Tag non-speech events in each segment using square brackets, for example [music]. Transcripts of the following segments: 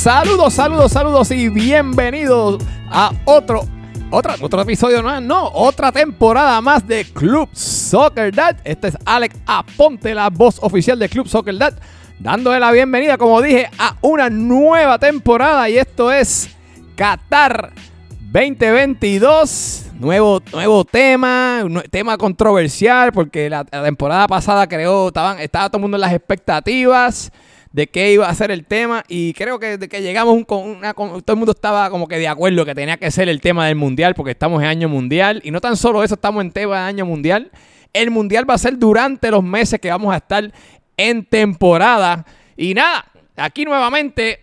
Saludos, saludos, saludos y bienvenidos a otro, otro episodio, no, no, otra temporada más de Club Soccer Dad. Este es Alex Aponte, la voz oficial de Club Soccer Dad, dándole la bienvenida, como dije, a una nueva temporada y esto es Qatar 2022. Nuevo, nuevo tema, un tema controversial porque la, la temporada pasada creo estaban, estaba todo el mundo en las expectativas de qué iba a ser el tema y creo que, que llegamos con una, con- todo el mundo estaba como que de acuerdo que tenía que ser el tema del mundial porque estamos en año mundial y no tan solo eso, estamos en tema de año mundial. El mundial va a ser durante los meses que vamos a estar en temporada y nada, aquí nuevamente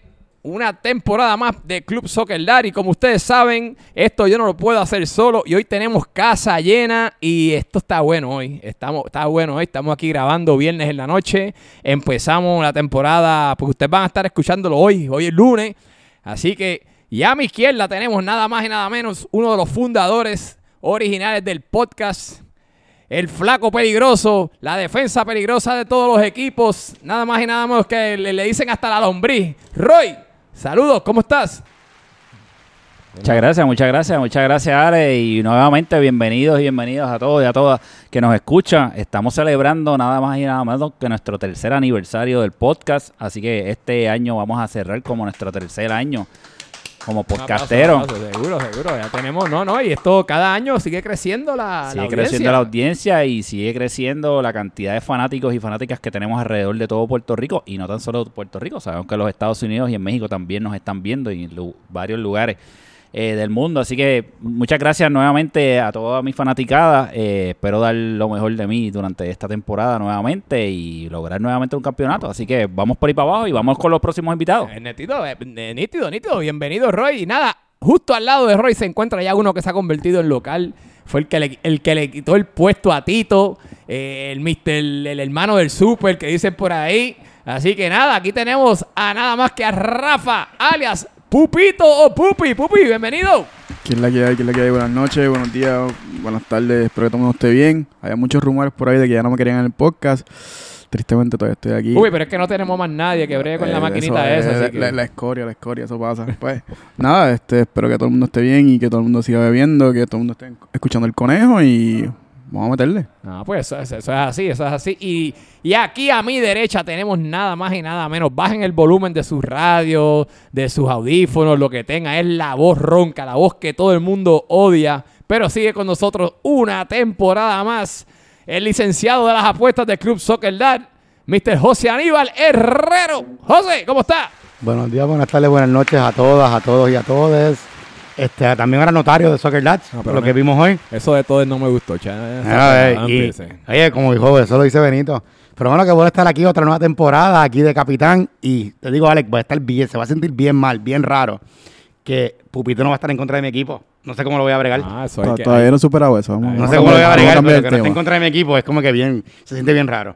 una temporada más de Club Soccer Dad y como ustedes saben, esto yo no lo puedo hacer solo y hoy tenemos casa llena y esto está bueno hoy, estamos, está bueno hoy, estamos aquí grabando viernes en la noche, empezamos la temporada, porque ustedes van a estar escuchándolo hoy, hoy es lunes, así que ya a mi izquierda tenemos nada más y nada menos uno de los fundadores originales del podcast, el flaco peligroso, la defensa peligrosa de todos los equipos. Nada más y nada menos que le, le dicen hasta la lombriz. Roy, saludos, ¿cómo estás? Muchas gracias, muchas gracias, muchas gracias Ale y nuevamente bienvenidos y bienvenidas a todos y a todas que nos escuchan. Estamos celebrando nada más y nada menos que nuestro tercer aniversario del podcast, así que este año vamos a cerrar como nuestro tercer año como aplauso, podcastero. un aplauso, seguro, seguro, ya tenemos, no, no, y esto cada año sigue creciendo la, la Sigue audiencia. creciendo la audiencia y sigue creciendo la cantidad de fanáticos y fanáticas que tenemos alrededor de todo Puerto Rico y no tan solo Puerto Rico, sabemos que los Estados Unidos y en México también nos están viendo y en varios lugares eh, del mundo. Así que muchas gracias nuevamente a toda mi fanaticada. Eh, espero dar lo mejor de mí durante esta temporada nuevamente y lograr nuevamente un campeonato. Así que vamos por ahí para abajo y vamos con los próximos invitados. Eh, nítido, eh, nítido, nítido. Bienvenido, Roy. Y nada, justo al lado de Roy se encuentra ya uno que se ha convertido en local. Fue el que le, el que le quitó el puesto a Tito, el, mister, el, el hermano del super que dicen por ahí. Así que nada, aquí tenemos a nada más que a Rafa, alias Pupito o Pupi. Pupi, bienvenido. ¿Quién la que hay? ¿Quién la que hay? Buenas noches, buenos días, buenas tardes. Espero que todo el mundo esté bien. Hay muchos rumores por ahí de que ya no me querían en el podcast. Tristemente todavía estoy aquí. Uy, pero es que no tenemos más nadie que bregue con la Eh, maquinita eso, esa. así que- la, la escoria, la escoria, eso pasa. Pues [laughs] nada, este, espero que todo el mundo esté bien y que todo el mundo siga bebiendo, que todo el mundo esté escuchando el conejo y vamos a meterle. No, pues eso, eso- eso es así, eso es así. Y, y aquí a mi derecha tenemos nada más y nada menos. Bajen el volumen de sus radios, de sus audífonos, lo que tenga. Es la voz ronca, la voz que todo el mundo odia. Pero sigue con nosotros una temporada más. El licenciado de las apuestas del Club Soccer Dad, Mr. José Aníbal Herrero. José, ¿cómo está? Buenos días, buenas tardes, buenas noches a todas, a todos y a todas. Este, también era notario de Soccer Lads, No, por lo no- que vimos hoy. Eso de todo no me gustó, Ah, eh, y- oye, como dijo, eso lo dice Benito. Pero bueno, que voy a estar aquí otra nueva temporada, aquí de capitán. Y te digo, Alex, voy a estar bien, se va a sentir bien mal, bien raro. Que Pupito no va a estar en contra de mi equipo. No sé cómo lo voy a bregar. Ah, eso hay To- que- Todavía no he superado eso. Vamos, No vamos sé cómo lo voy a bregar, pero que no esté en contra de mi equipo es como que bien, se siente bien raro.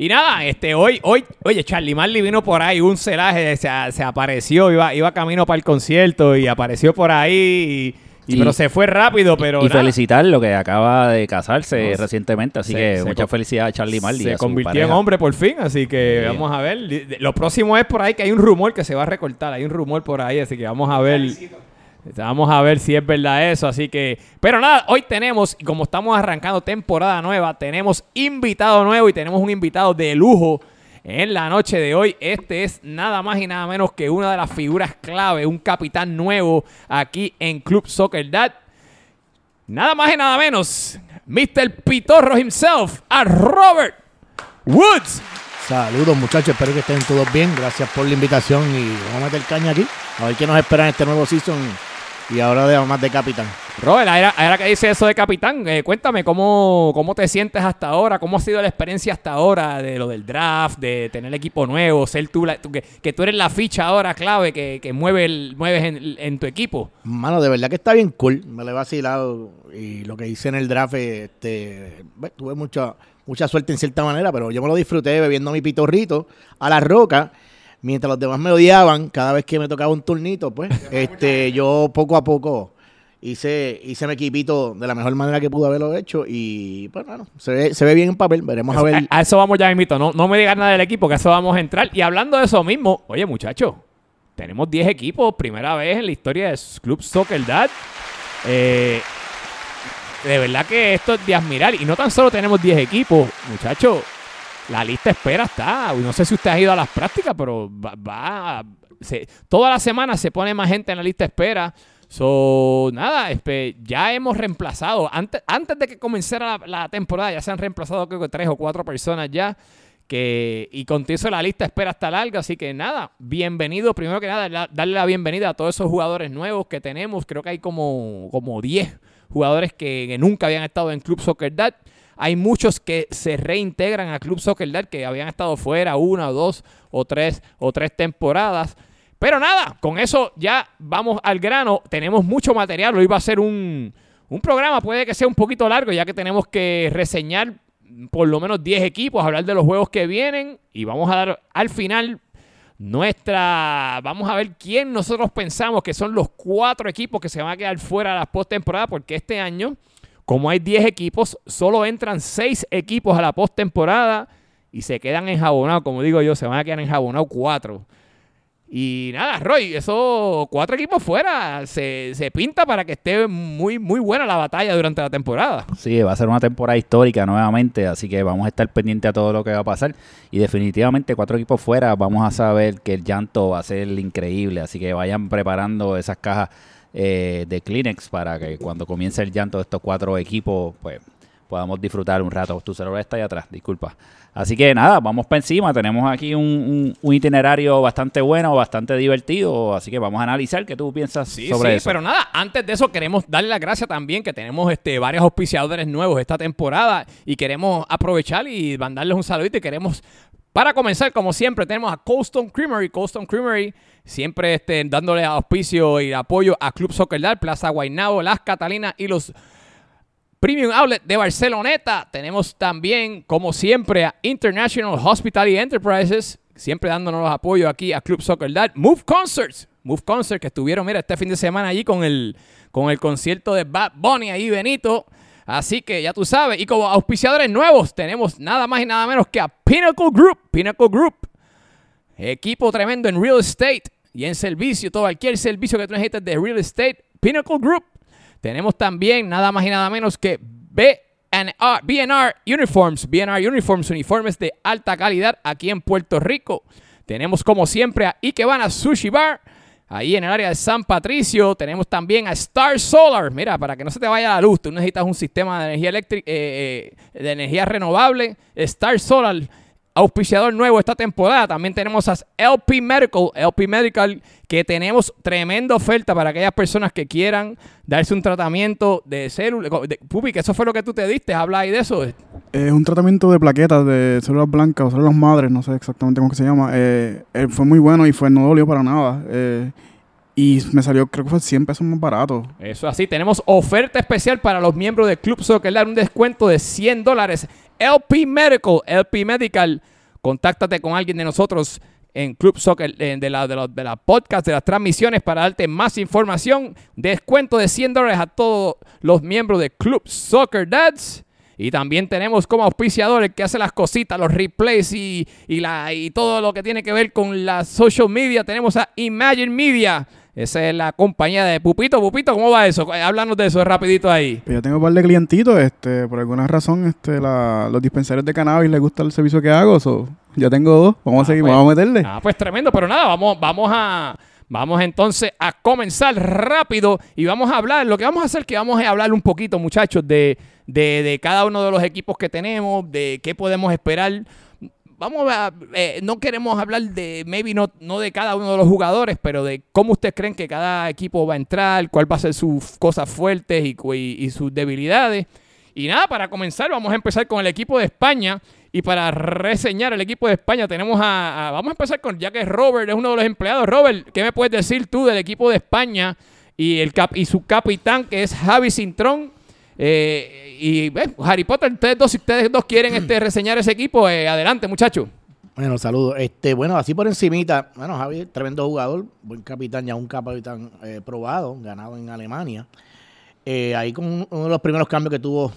Y nada, este, hoy, hoy, oye, Charlie Marley vino por ahí, un celaje, se, se apareció, iba, iba camino para el concierto y apareció por ahí, y, y- Sí. pero se fue rápido, pero y nada, felicitarlo que acaba de casarse No, recientemente, así se- que se mucha felicidad a Charlie Marley. y se a su convirtió en hombre por fin, así que Sí. vamos a ver. Lo próximo es por ahí que hay un rumor que se va a recortar, hay un rumor por ahí, así que vamos a ver. Vamos a ver si es verdad eso, así que... Pero nada, hoy tenemos, y como estamos arrancando temporada nueva, tenemos invitado nuevo y tenemos un invitado de lujo en la noche de hoy. Este es nada más y nada menos que una de las figuras clave, un capitán nuevo aquí en Club Soccer Dad. Nada más y nada menos, Mr. Pitorro himself, a Robert Woods. Saludos muchachos, espero que estén todos bien. Gracias por la invitación y vamos a meter caña aquí. A ver qué nos espera en este nuevo season. Y ahora de más de capitán. Robert, ahora, ahora que dice eso de capitán, eh, cuéntame cómo, cómo te sientes hasta ahora, cómo ha sido la experiencia hasta ahora de lo del draft, de tener equipo nuevo, ser tú, la- tú- que, que tú eres la ficha ahora clave que, que mueve el- mueves en, en tu equipo. Mano, de verdad que está bien cool. Me lo he vacilado. Y lo que hice en el draft, este, bueno, tuve mucha, mucha suerte en cierta manera, pero yo me lo disfruté bebiendo mi pitorrito a la roca. Mientras los demás me odiaban, cada vez que me tocaba un turnito, pues, [laughs] este, yo poco a poco hice, hice mi equipito de la mejor manera que pude haberlo hecho. Y, pues, bueno, se ve, se ve bien en papel. Veremos a Eso- ver. a, a eso vamos ya, invito. No, no me digas nada del equipo, que a eso vamos a entrar. Y hablando de eso mismo, oye, muchacho, tenemos 10 equipos, primera vez en la historia de Club Soccer Dad. Eh, de verdad que esto es de admirar. Y no tan solo tenemos 10 equipos, muchachos. La lista espera está. No sé si usted ha ido a las prácticas, pero va. toda la semana se pone más gente en la lista espera. So, nada, ya hemos reemplazado. Antes, antes de que comenzara la, temporada, ya se han reemplazado creo que tres o cuatro personas ya. Que, y con la lista espera hasta larga. Así que nada, bienvenido. Primero que nada, darle la bienvenida a todos esos jugadores nuevos que tenemos. Creo que hay como, como 10 jugadores que, nunca habían estado en Club Soccer Dad. Hay muchos que se reintegran a Club Soccer Dad que habían estado fuera una dos o tres o tres temporadas. Pero nada, con eso ya vamos al grano. Tenemos mucho material. Hoy va a ser un, un programa, puede que sea un poquito largo, ya que tenemos que reseñar por lo menos 10 equipos, hablar de los juegos que vienen y vamos a dar al final nuestra. Vamos a ver quién nosotros pensamos que son los cuatro equipos que se van a quedar fuera de la postemporada, porque este año, como hay 10 equipos, solo entran 6 equipos a la postemporada y se quedan enjabonados, como digo yo, se van a quedar enjabonados 4. Y nada, Roy, esos cuatro equipos fuera se, pinta para que esté muy, muy buena la batalla durante la temporada. Sí, va a ser una temporada histórica nuevamente, así que vamos a estar pendientes a todo lo que va a pasar. Y definitivamente cuatro equipos fuera, vamos a saber que el llanto va a ser increíble, así que vayan preparando esas cajas eh, de Kleenex para que cuando comience el llanto de estos cuatro equipos, pues podamos disfrutar un rato. Tu celular está ahí atrás, disculpa. Así que nada, vamos para encima. Tenemos aquí un, itinerario bastante bueno, bastante divertido. Así que vamos a analizar qué tú piensas sobre eso. Pero nada, antes de eso queremos darle las gracias también que tenemos este, varios auspiciadores nuevos esta temporada y queremos aprovechar y mandarles un saludito y queremos para comenzar, como siempre, tenemos a Colston Creamery. Colston Creamery siempre este, dándole auspicio y apoyo a Club Soccer Dar, Plaza Guaynabo, Las Catalinas y los Premium Outlet de Barceloneta. Tenemos también, como siempre, a International Hospitality Enterprises, siempre dándonos los apoyos aquí a Club Soccer Dad. Move Concerts, Move Concerts, que estuvieron, mira, este fin de semana allí con el, con el concierto de Bad Bunny ahí, Benito. Así que ya tú sabes. Y como auspiciadores nuevos, tenemos nada más y nada menos que a Pinnacle Group. Pinnacle Group, equipo tremendo en real estate y en servicio, todo cualquier servicio que tú necesites de real estate. Pinnacle Group tenemos también nada más y nada menos que BNR Uniforms, BNR Uniforms, uniformes de alta calidad aquí en Puerto Rico. Tenemos como siempre a Ikebana Sushi Bar, ahí en el área de San Patricio. Tenemos también a Star Solar. Mira, para que no se te vaya la luz, tú necesitas un sistema de energía eléctrica, eh, eh, de energía renovable. Star Solar auspiciador nuevo esta temporada. También tenemos a LP Medical, LP Medical, que tenemos tremenda oferta para aquellas personas que quieran darse un tratamiento de células. Pupi, que eso fue lo que tú te diste, habla ahí de eso. Es un tratamiento de plaquetas de células blancas o células madres, no sé exactamente cómo se llama. Eh, eh, fue muy bueno y fue no dolió para nada. Eh, y me salió, creo que fue 100 pesos más barato. Eso así, tenemos oferta especial para los miembros del Club Soccer, un descuento de 100 dólares LP Medical, LP Medical. Contáctate con alguien de nosotros en Club Soccer, de, la, de, la, podcast, de las transmisiones para darte más información. Descuento de 100 dólares a todos los miembros de Club Soccer Dads. Y también tenemos como auspiciadores que hace las cositas, los replays y, y, la, y todo lo que tiene que ver con la social media. Tenemos a Imagine Media esa es la compañía de Pupito. Pupito, ¿cómo va eso? Háblanos de eso rapidito ahí. Pues yo tengo un par de clientitos, este, por alguna razón, este, los dispensarios de cannabis les gusta el servicio que hago, so, ya tengo dos, vamos a ah, seguir, pues, vamos a meterle. Ah, pues tremendo, pero nada, vamos, vamos a, vamos entonces a comenzar rápido y vamos a hablar, lo que vamos a hacer es que vamos a hablar un poquito, muchachos, de, de, de cada uno de los equipos que tenemos, de qué podemos esperar vamos a, eh, no queremos hablar de, maybe no, no de cada uno de los jugadores, pero de cómo ustedes creen que cada equipo va a entrar, cuál va a ser sus cosas fuertes y, sus debilidades. Y nada, para comenzar, vamos a empezar con el equipo de España. Y para reseñar el equipo de España tenemos a, vamos a empezar con, ya que Robert es uno de los empleados. Robert, ¿qué me puedes decir tú del equipo de España y, el cap, y su capitán que es Javi Cintrón? Eh, y Harry Potter, ustedes dos, si ustedes dos quieren este, [clears throat] reseñar ese equipo, eh, adelante, muchachos. Bueno, saludos. Este, bueno, así por encimita, bueno, Javi, tremendo jugador, buen capitán, ya un capitán eh, probado, ganado en Alemania. ahí con uno de los primeros cambios que tuvo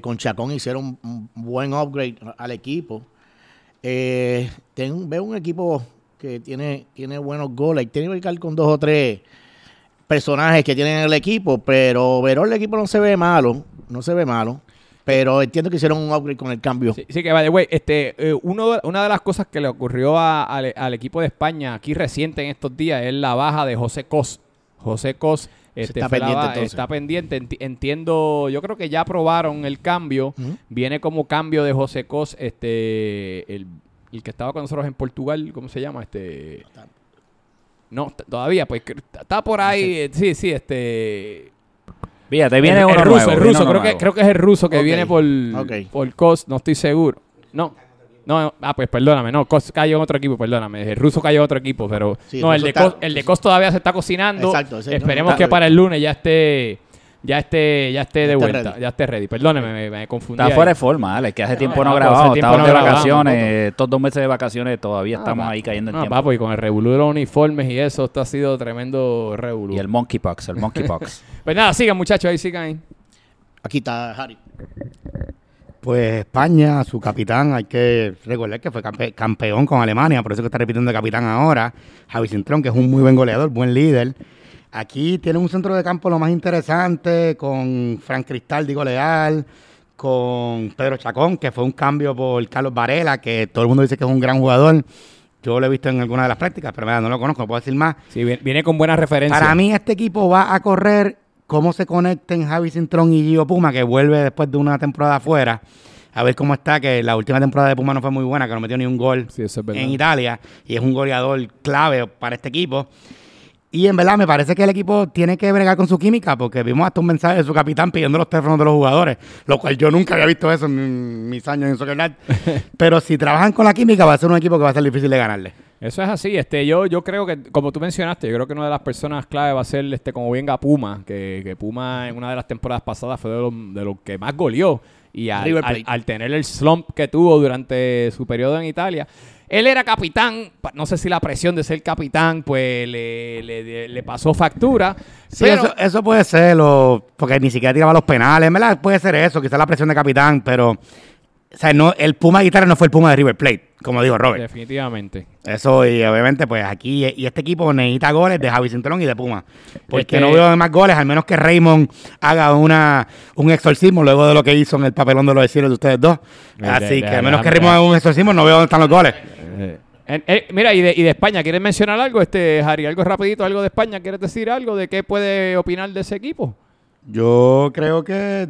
con Chacón hicieron un, buen upgrade al equipo. veo un equipo que tiene, tiene buenos goles. Tiene que brincar con dos o tres personajes que tienen en el equipo, pero Verón el equipo no se ve malo, no se ve malo. Pero entiendo que hicieron un upgrade con el cambio. Sí, sí que vale, güey. Este, eh, uno, una de las cosas que le ocurrió a- al, al equipo de España aquí reciente en estos días es la baja de José Cos. José Cos este, está la pendiente, está pendiente. Enti- entiendo, yo creo que ya aprobaron el cambio. Viene como cambio de José Cos, este, el, el que estaba con nosotros en Portugal, ¿cómo se llama? Este, no, todavía, pues está por ahí, eh, sí, sí, este, Fíjate, viene el, uno el ruso, nuevo, el ruso, creo que, creo que es el ruso que viene por, ok. por COS, no estoy seguro. No. No, ah, pues perdóname, no, COS cayó en otro equipo, perdóname. El ruso cayó en otro equipo, pero Sí, no, el el de, está- COS, el de COS todavía se está cocinando. Exacto, ese no Esperemos está que para el lunes ya esté ya esté ya esté de vuelta, ready. ya esté ready. Perdóneme, me, me confundí. Está ahí. fuera de forma, Alex, que hace tiempo no no, grabamos, estamos no de grabamos, vacaciones, estos dos meses de vacaciones todavía Ah, estamos va. ahí cayendo en No, tiempo. papo, y con el revolú de los uniformes y eso, esto ha sido tremendo revolú. Y el monkeypox, el monkeypox. [laughs] Pues nada, sigan muchachos, ahí sigan ahí. Aquí está Harry. Pues España, su capitán, hay que recordar que fue campe- campeón con Alemania, por eso que está repitiendo de capitán ahora. Javi Cintrón, que es un muy buen goleador, buen líder. Aquí tiene un centro de campo lo más interesante, con Frank Cristal, digo leal, con Pedro Chacón, que fue un cambio por Carlos Varela, que todo el mundo dice que es un gran jugador. Yo lo he visto en alguna de las prácticas, pero mira, no lo conozco, no puedo decir más. Sí, viene, con buenas referencias. Para mí este equipo va a correr cómo se conecten Javi Cintrón y Gio Puma, que vuelve después de una temporada afuera. A ver cómo está, que la última temporada de Puma no fue muy buena, que no metió ni un gol Sí, es en Italia. Y es un goleador clave para este equipo. Y en verdad me parece que el equipo tiene que bregar con su química, porque vimos hasta un mensaje de su capitán pidiendo los teléfonos de los jugadores, lo cual yo nunca había visto eso en mi- mis años en Soccer Night. [laughs] Pero si trabajan con la química, va a ser un equipo que va a ser difícil de ganarle. Eso es así. Este, yo, yo creo que, como tú mencionaste, yo creo que una de las personas clave va a ser este, como venga Puma, que, que Puma en una de las temporadas pasadas fue de los de lo que más goleó. Y al, al tener el slump que tuvo durante su periodo en Italia, él era capitán. No sé si la presión de ser capitán, pues le, le- le pasó factura. Sí, pero- eso, eso puede ser, o- porque ni siquiera tiraba los penales, en ¿verdad? Puede ser eso, quizás la presión de capitán, pero o sea, no, el Puma de guitarra no fue el Puma de River Plate, como dijo Robert. definitivamente. Eso, y obviamente, pues aquí, y este equipo necesita goles de Javi Cintrón y de Puma. Porque Este- no veo más goles, al menos que Raymond haga una un exorcismo luego de lo que hizo en el papelón de los decires de ustedes dos. Mira, Así que ya, a menos que Raymond haga un exorcismo, no veo dónde están los goles. Eh, eh, mira, y de, y de España, ¿quieres mencionar algo, este Harry? Algo rapidito, algo de España. ¿Quieres decir algo de qué puede opinar de ese equipo? Yo creo que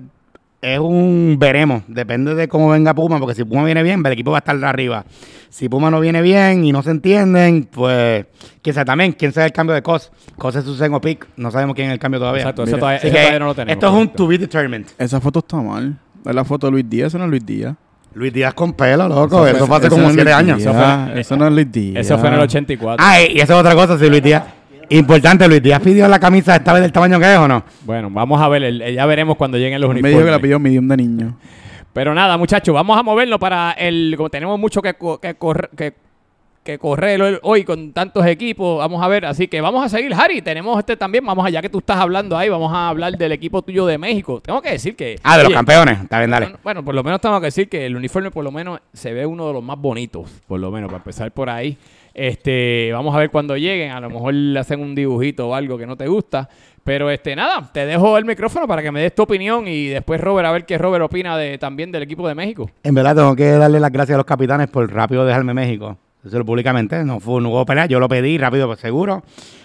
es un veremos, depende de cómo venga Puma, porque si Puma viene bien, el equipo va a estar arriba. Si Puma no viene bien y no se entienden, pues quién sabe también, quién sabe el cambio de Cos. Cos es Susen o Pic, no sabemos quién es el cambio todavía. Exacto, eso todavía, eso no lo tenemos. esto es un to be determined. Esa foto está mal. Es la foto de Luis Díaz, eso no es Luis Díaz. Luis Díaz con pelo, loco, eso, fue- fue hace eso como no es siete Luis años. Díaz, Eso fue- Eso no es Luis Díaz. [laughs] Eso fue en el 84. Ah, y esa es otra cosa, si Luis Díaz. Importante, Luis Díaz pidió la camisa esta vez del tamaño que es o no. Bueno, vamos a ver, el- ya veremos cuando lleguen los Me uniformes. dijo que la pidió medium de niño. Pero nada, muchachos, vamos a movernos para el. Como tenemos mucho que, co- que, correr, que, que correr hoy- hoy con tantos equipos, vamos a ver. Así que vamos a seguir, Harry. Tenemos este también, vamos allá que tú estás hablando ahí, vamos a hablar del equipo tuyo de México. Tengo que decir que. Ah, de los oye, campeones. Está bien, dale. Bueno, bueno, por lo menos tengo que decir que el uniforme por lo menos se ve uno de los más bonitos, por lo menos, para empezar por ahí. Este, vamos a ver cuando lleguen, a lo mejor le hacen un dibujito o algo que no te gusta, pero este nada, te dejo el micrófono para que me des tu opinión y después Robert a ver qué Robert opina también del equipo de México. En verdad tengo que darle las gracias a los capitanes por rápido dejarme México. Eso públicamente, no, fue, no hubo pelea, yo lo pedí rápido, pues seguro.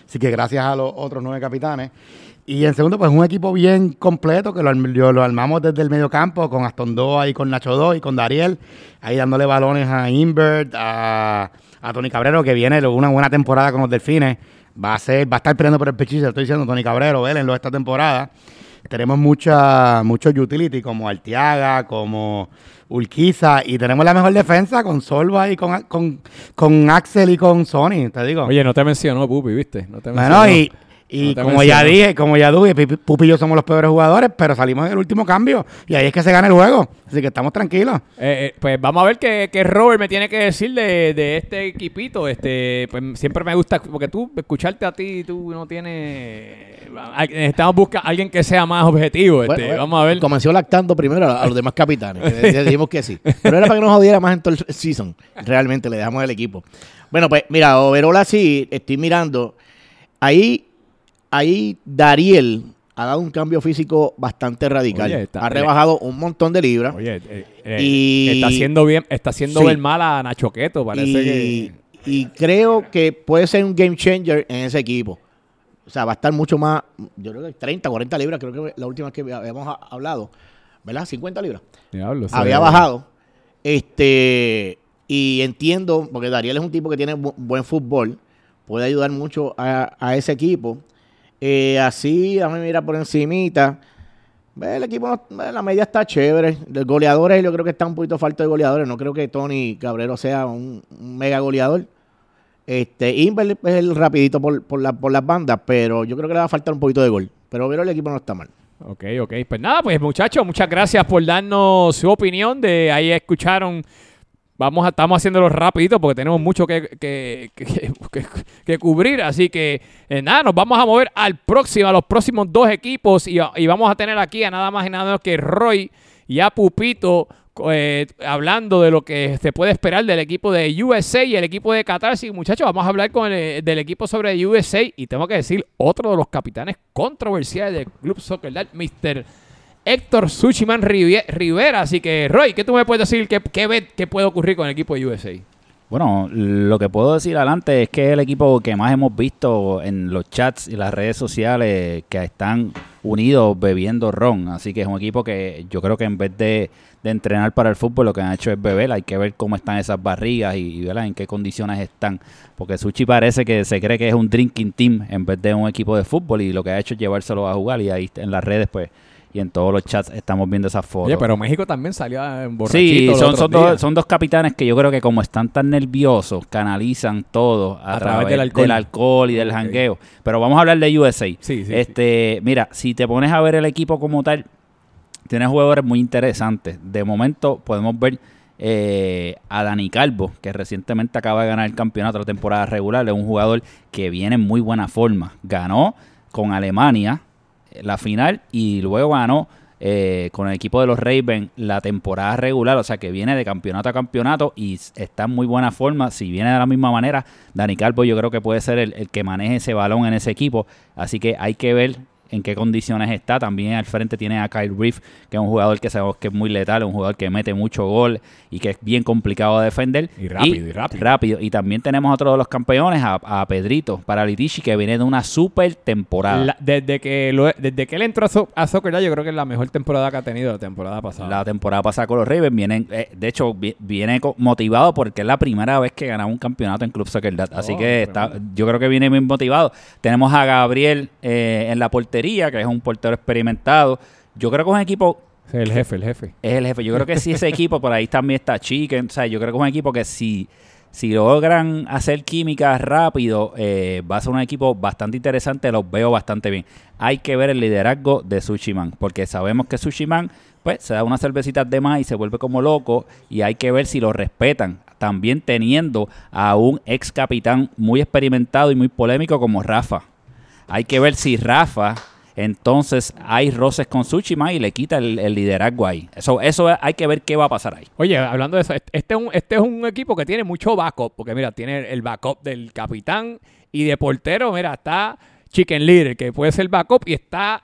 Así que gracias a los otros nueve capitanes. Y en segundo, pues un equipo bien completo que lo, lo armamos desde el medio campo con Aston Doa y con Nacho Do y con Dariel, ahí dándole balones a Invert, a, a Tony Cabrero, que viene una buena temporada con los Delfines. Va a ser, va a estar peleando por el pechicho, estoy diciendo Tony Cabrero, vélenlo esta temporada. Tenemos mucha, muchos utility como Arteaga, como Urquiza, y tenemos la mejor defensa con Solva y con, con, con Axel y con Sony, te digo. Oye, no te mencionó, Pupi, ¿viste? No te bueno, mencionó. y, Y No como ya dije, como ya dije, Pupi y yo somos los peores jugadores, pero salimos en el último cambio. Y ahí es que se gana el juego. Así que estamos tranquilos. Eh, eh, pues vamos a ver qué, qué Robert me tiene que decir de, de este equipito. Este, pues siempre me gusta, porque tú, escucharte a ti, tú no tienes... Necesitamos buscar a alguien que sea más objetivo. Este, Bueno, vamos a ver. Comenzó lactando primero a, a los demás capitanes. que [laughs] dijimos que sí. Pero era para que nos jodiera más en todo el season. Realmente le dejamos el equipo. Bueno, pues mira, overall así, estoy mirando. Ahí, ahí Dariel ha dado un cambio físico bastante radical. Oye, está- ha rebajado un montón de libras. Oye, eh, eh, Y- está haciendo bien, está haciendo Sí. ver mal a Nacho Queto, parece y, que... y creo que puede ser un game changer en ese equipo. O sea, va a estar mucho más, yo creo que 30, 40 libras, creo que la última que habíamos ha- hablado, ¿verdad? 50 libras. Diablo, había bajado. Este, y entiendo, porque Dariel es un tipo que tiene bu- buen fútbol, puede ayudar mucho a, a ese equipo. Eh, así, a mí mira por encimita. El equipo, la media está chévere. Los goleadores, yo creo que está un poquito falta de goleadores. No creo que Tony Cabrero sea un, un mega goleador. Este, Inver es el rapidito por, por, la- por las bandas, pero yo creo que le va a faltar un poquito de gol. Pero pero el equipo no está mal. Ok, ok. Pues nada, pues muchachos, muchas gracias por darnos su opinión. De ahí escucharon. Vamos a, estamos haciéndolo rapidito porque tenemos mucho que, que, que- cubrir. Así que eh, nada, nos vamos a mover al próximo, a los próximos dos equipos. Y, y vamos a tener aquí a nada más y nada menos que Roy y a Pupito. eh, hablando de lo que se puede esperar del equipo de USA y el equipo de Qatar. Así muchachos, vamos a hablar con el, del equipo sobre USA. Y tengo que decir, otro de los capitanes controversiales del Club Soccer Mr. Héctor Suchiman Rivera. Así que, Roy, ¿qué tú me puedes decir? ¿Qué, qué, que puede ocurrir con el equipo de USA? Bueno, lo que puedo decir adelante es que es el equipo que más hemos visto en los chats y las redes sociales que están unidos bebiendo ron. Así que es un equipo que yo creo que en vez de, de entrenar para el fútbol, lo que han hecho es beber. Hay que ver cómo están esas barrigas y, y en qué condiciones están. Porque Suchi parece que se cree que es un drinking team en vez de un equipo de fútbol y lo que ha hecho es llevárselo a jugar. Y ahí en las redes, pues, y en todos los chats estamos viendo esas fotos. Oye, pero México también salió en Sí, borrachito. son, son, dos, son dos capitanes que yo creo que como están tan nerviosos, canalizan todo a, través, del, alcohol. y del Ok. jangueo. Pero vamos a hablar de USA. Sí, sí, este, Mira, si te pones a ver el equipo como tal, tiene jugadores muy interesantes. De momento podemos ver eh, a Dani Calvo, que recientemente acaba de ganar el campeonato de la temporada regular. Es un jugador que viene en muy buena forma. Ganó con Alemania eh, la final y luego ganó eh, con el equipo de los Ravens la temporada regular, o sea que viene de campeonato a campeonato y está en muy buena forma. Si viene de la misma manera, Dani Calvo yo creo que puede ser el, el que maneje ese balón en ese equipo, así que hay que ver en qué condiciones está. También al frente tiene a Kyle Reef, que es un jugador que sabemos que es muy letal, un jugador que mete mucho gol y que es bien complicado de defender. Y rápido, y rápido. rápido. Y también tenemos otro de los campeones, a, a Pedrito Paralitici, que viene de una super temporada. La- desde, que lo- desde que él entró a, So- a Soccer Dad, yo creo que es la mejor temporada que ha tenido la temporada pasada. La temporada pasada con los Ravens vienen, eh, de hecho, vi- viene motivado porque es la primera vez que ganamos un campeonato en Club Soccer Dad. Así Oh, que está, yo creo que viene bien motivado. Tenemos a Gabriel eh, en la portería, que es un portero experimentado. Yo creo que es un equipo, Sí, el jefe, el jefe. es el jefe. Yo creo que si ese equipo, por ahí también está Chicken. O sea, yo creo que es un equipo que si, si logran hacer química rápido, eh, va a ser un equipo bastante interesante. Los veo bastante bien. Hay que ver el liderazgo de Sushiman, porque sabemos que Sushiman pues se da unas cervecitas de más y se vuelve como loco. Y hay que ver si lo respetan. También teniendo a un ex capitán muy experimentado y muy polémico como Rafa. Hay que ver si Rafa entonces hay roces con Tsushima y le quita el, liderazgo ahí. Eso, eso hay que ver qué va a pasar ahí. Oye, hablando de eso, este este es, un, este es un equipo que tiene mucho backup, porque mira, tiene el backup del capitán y de portero, mira, está Chicken Little, que puede ser backup, y está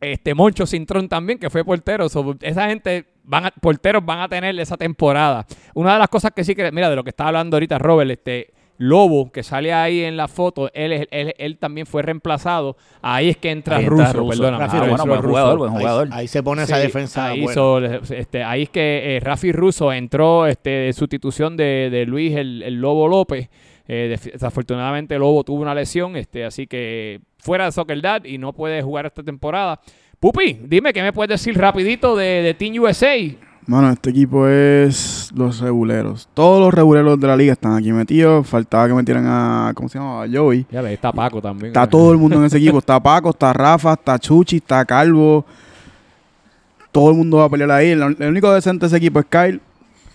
este Moncho Cintrón también, que fue portero. Esa gente, van a- porteros van a tener esa temporada. Una de las cosas que sí que, mira, de lo que estaba hablando ahorita Robert, este Lobo, que sale ahí en la foto, él, es- él, él también fue reemplazado. Ahí es que entra Ahí entra Russo. perdóname. Rafi Ah, Russo, bueno, buen jugador, buen Ahí, jugador. ahí se pone esa defensa. Ahí, buena. este, ahí es que eh, Rafi Russo entró este, de sustitución de, de Luis el, el Lobo López. Eh, desafortunadamente Lobo tuvo una lesión, este, así que fuera de Soccer Dad y no puede jugar esta temporada. Pupi, dime, ¿qué me puedes decir rapidito de, de Team USA? Mano, este equipo es los reguleros. Todos los reguleros de la liga están aquí metidos. Faltaba que metieran a, ¿cómo se llama? A Joey. Ya le está Paco también. Está todo el mundo en ese equipo. Está Paco, está Rafa, está Chuchi, está Calvo. Todo el mundo va a pelear ahí. El único decente de ese equipo es Kyle.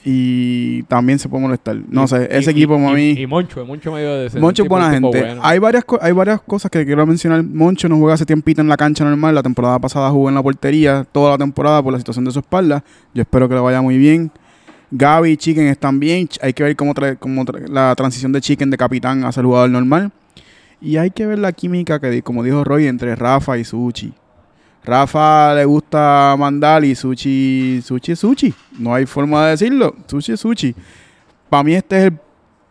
Y también se puede molestar. No sé, ese equipo, y, mami. Y, Moncho, Moncho medio de Moncho es buena gente. Hay, varias hay varias cosas que quiero mencionar. Moncho no juega hace tiempito en la cancha normal. La temporada pasada jugó en la portería toda la temporada por la situación de su espalda. Yo espero que le vaya muy bien. Gaby y Chicken están bien. Hay que ver cómo, cómo la transición de Chicken de capitán a ser jugador normal. Y hay que ver la química que, como dijo Roy, entre Rafa y Suchi. Rafa le gusta mandar y sushi, sushi sushi. No hay forma de decirlo. Sushi sushi. Para mí este es, el,